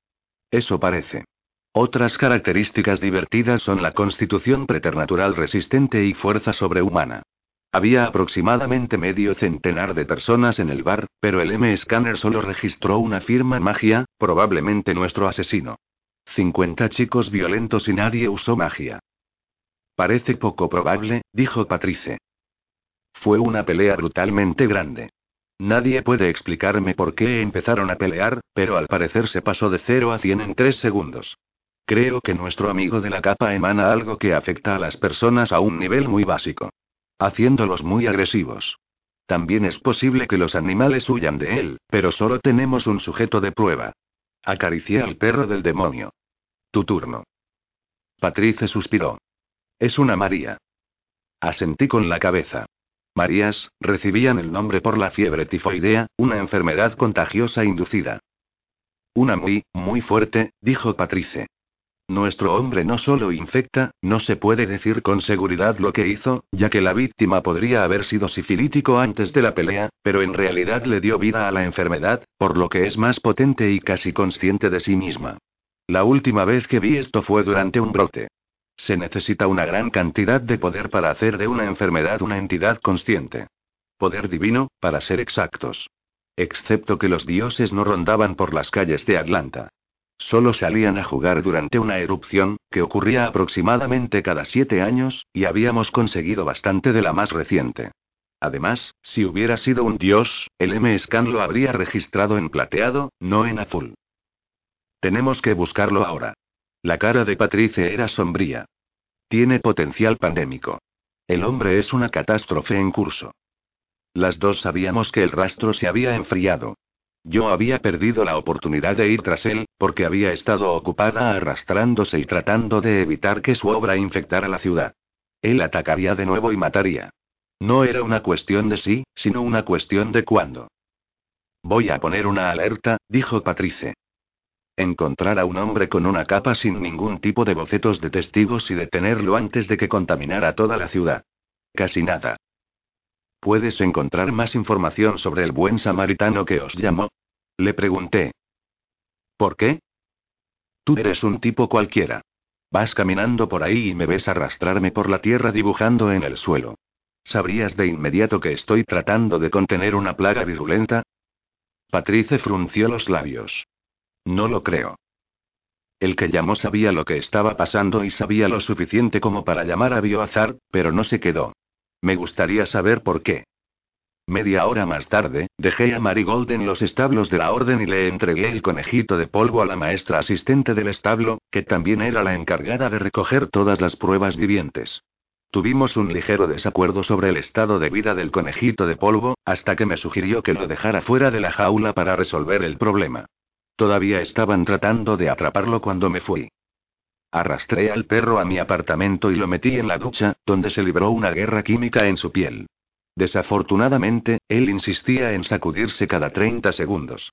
A: Eso parece. Otras características divertidas son la constitución preternatural resistente y fuerza sobrehumana. Había aproximadamente medio centenar de personas en el bar, pero el M-Scanner solo registró una firma magia, probablemente nuestro asesino. 50 chicos violentos y nadie usó magia. Parece poco probable, dijo Patrice. Fue una pelea brutalmente grande. Nadie puede explicarme por qué empezaron a pelear, pero al parecer se pasó de 0 a 100 en 3 segundos. Creo que nuestro amigo de la capa emana algo que afecta a las personas a un nivel muy básico haciéndolos muy agresivos. También es posible que los animales huyan de él, pero solo tenemos un sujeto de prueba. Acaricié al perro del demonio. Tu turno. Patrice suspiró. Es una María. Asentí con la cabeza. Marías, recibían el nombre por la fiebre tifoidea, una enfermedad contagiosa inducida. Una muy, muy fuerte, dijo Patrice. Nuestro hombre no solo infecta, no se puede decir con seguridad lo que hizo, ya que la víctima podría haber sido sifilítico antes de la pelea, pero en realidad le dio vida a la enfermedad, por lo que es más potente y casi consciente de sí misma. La última vez que vi esto fue durante un brote. Se necesita una gran cantidad de poder para hacer de una enfermedad una entidad consciente. Poder divino, para ser exactos. Excepto que los dioses no rondaban por las calles de Atlanta. Solo salían a jugar durante una erupción, que ocurría aproximadamente cada siete años, y habíamos conseguido bastante de la más reciente. Además, si hubiera sido un dios, el M-Scan lo habría registrado en plateado, no en azul. Tenemos que buscarlo ahora. La cara de Patrice era sombría. Tiene potencial pandémico. El hombre es una catástrofe en curso. Las dos sabíamos que el rastro se había enfriado. Yo había perdido la oportunidad de ir tras él, porque había estado ocupada arrastrándose y tratando de evitar que su obra infectara la ciudad. Él atacaría de nuevo y mataría. No era una cuestión de sí, sino una cuestión de cuándo. Voy a poner una alerta, dijo Patrice. Encontrar a un hombre con una capa sin ningún tipo de bocetos de testigos y detenerlo antes de que contaminara toda la ciudad. Casi nada. ¿Puedes encontrar más información sobre el buen samaritano que os llamó? Le pregunté. ¿Por qué? Tú eres un tipo cualquiera. Vas caminando por ahí y me ves arrastrarme por la tierra dibujando en el suelo. ¿Sabrías de inmediato que estoy tratando de contener una plaga virulenta? Patrice frunció los labios. No lo creo. El que llamó sabía lo que estaba pasando y sabía lo suficiente como para llamar a Bioazar, pero no se quedó. Me gustaría saber por qué. Media hora más tarde, dejé a Marigold en los establos de la orden y le entregué el conejito de polvo a la maestra asistente del establo, que también era la encargada de recoger todas las pruebas vivientes. Tuvimos un ligero desacuerdo sobre el estado de vida del conejito de polvo, hasta que me sugirió que lo dejara fuera de la jaula para resolver el problema. Todavía estaban tratando de atraparlo cuando me fui. Arrastré al perro a mi apartamento y lo metí en la ducha, donde se libró una guerra química en su piel. Desafortunadamente, él insistía en sacudirse cada 30 segundos.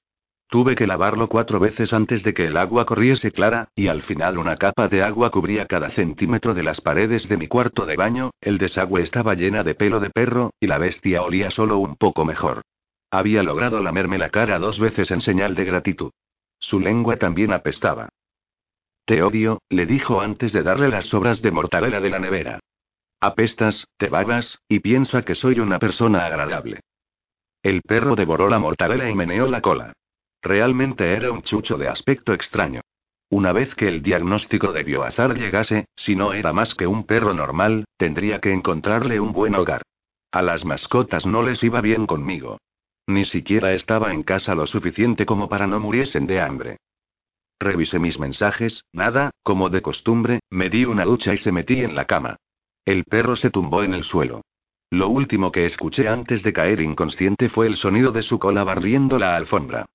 A: Tuve que lavarlo cuatro veces antes de que el agua corriese clara, y al final una capa de agua cubría cada centímetro de las paredes de mi cuarto de baño, el desagüe estaba llena de pelo de perro, y la bestia olía solo un poco mejor. Había logrado lamerme la cara dos veces en señal de gratitud. Su lengua también apestaba. Te odio, le dijo antes de darle las sobras de mortadela de la nevera. Apestas, te babas, y piensa que soy una persona agradable. El perro devoró la mortadela y meneó la cola. Realmente era un chucho de aspecto extraño. Una vez que el diagnóstico de Bioazar llegase, si no era más que un perro normal, tendría que encontrarle un buen hogar. A las mascotas no les iba bien conmigo. Ni siquiera estaba en casa lo suficiente como para no muriesen de hambre. Revisé mis mensajes, nada, como de costumbre, me di una ducha y se metí en la cama. El perro se tumbó en el suelo. Lo último que escuché antes de caer inconsciente fue el sonido de su cola barriendo la alfombra.